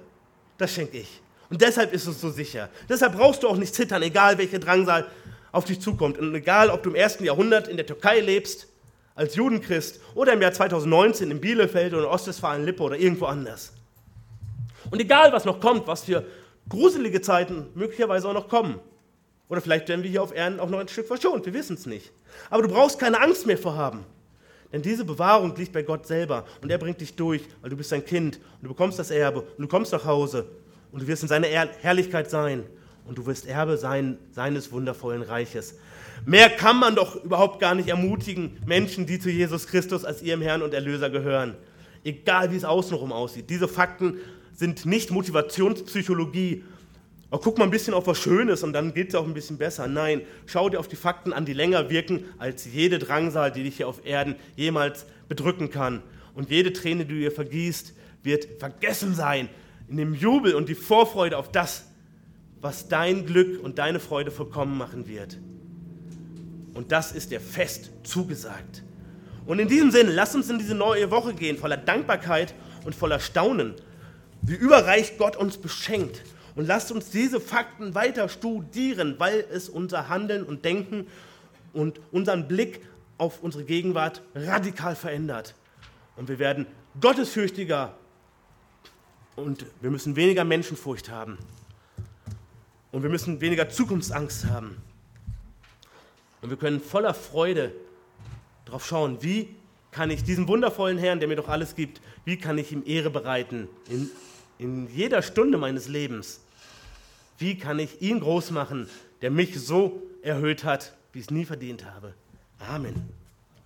das schenke ich. Und deshalb ist es so sicher. Deshalb brauchst du auch nicht zittern, egal welche Drangsal auf dich zukommt. Und egal, ob du im ersten Jahrhundert in der Türkei lebst, als Judenchrist, oder im Jahr 2019 in Bielefeld oder Ostwestfalen-Lippe oder irgendwo anders. Und egal, was noch kommt, was für gruselige Zeiten möglicherweise auch noch kommen. Oder vielleicht werden wir hier auf Erden auch noch ein Stück verschont, wir wissen es nicht. Aber du brauchst keine Angst mehr vorhaben. Denn diese Bewahrung liegt bei Gott selber und er bringt dich durch, weil du bist sein Kind und du bekommst das Erbe und du kommst nach Hause und du wirst in seiner Herrlichkeit sein und du wirst Erbe sein seines wundervollen Reiches. Mehr kann man doch überhaupt gar nicht ermutigen, Menschen, die zu Jesus Christus als ihrem Herrn und Erlöser gehören. Egal wie es außenrum aussieht. Diese Fakten sind nicht Motivationspsychologie. Oh, guck mal ein bisschen auf was Schönes und dann geht es auch ein bisschen besser. Nein, schau dir auf die Fakten an, die länger wirken als jede Drangsal, die dich hier auf Erden jemals bedrücken kann. Und jede Träne, die du ihr vergießt, wird vergessen sein in dem Jubel und die Vorfreude auf das, was dein Glück und deine Freude vollkommen machen wird. Und das ist dir fest zugesagt. Und in diesem Sinne, lass uns in diese neue Woche gehen, voller Dankbarkeit und voller Staunen wie überreich Gott uns beschenkt. Und lasst uns diese Fakten weiter studieren, weil es unser Handeln und Denken und unseren Blick auf unsere Gegenwart radikal verändert. Und wir werden gottesfürchtiger und wir müssen weniger Menschenfurcht haben. Und wir müssen weniger Zukunftsangst haben. Und wir können voller Freude darauf schauen, wie kann ich diesem wundervollen Herrn, der mir doch alles gibt, wie kann ich ihm Ehre bereiten in in jeder Stunde meines Lebens, wie kann ich ihn groß machen, der mich so erhöht hat, wie ich es nie verdient habe. Amen.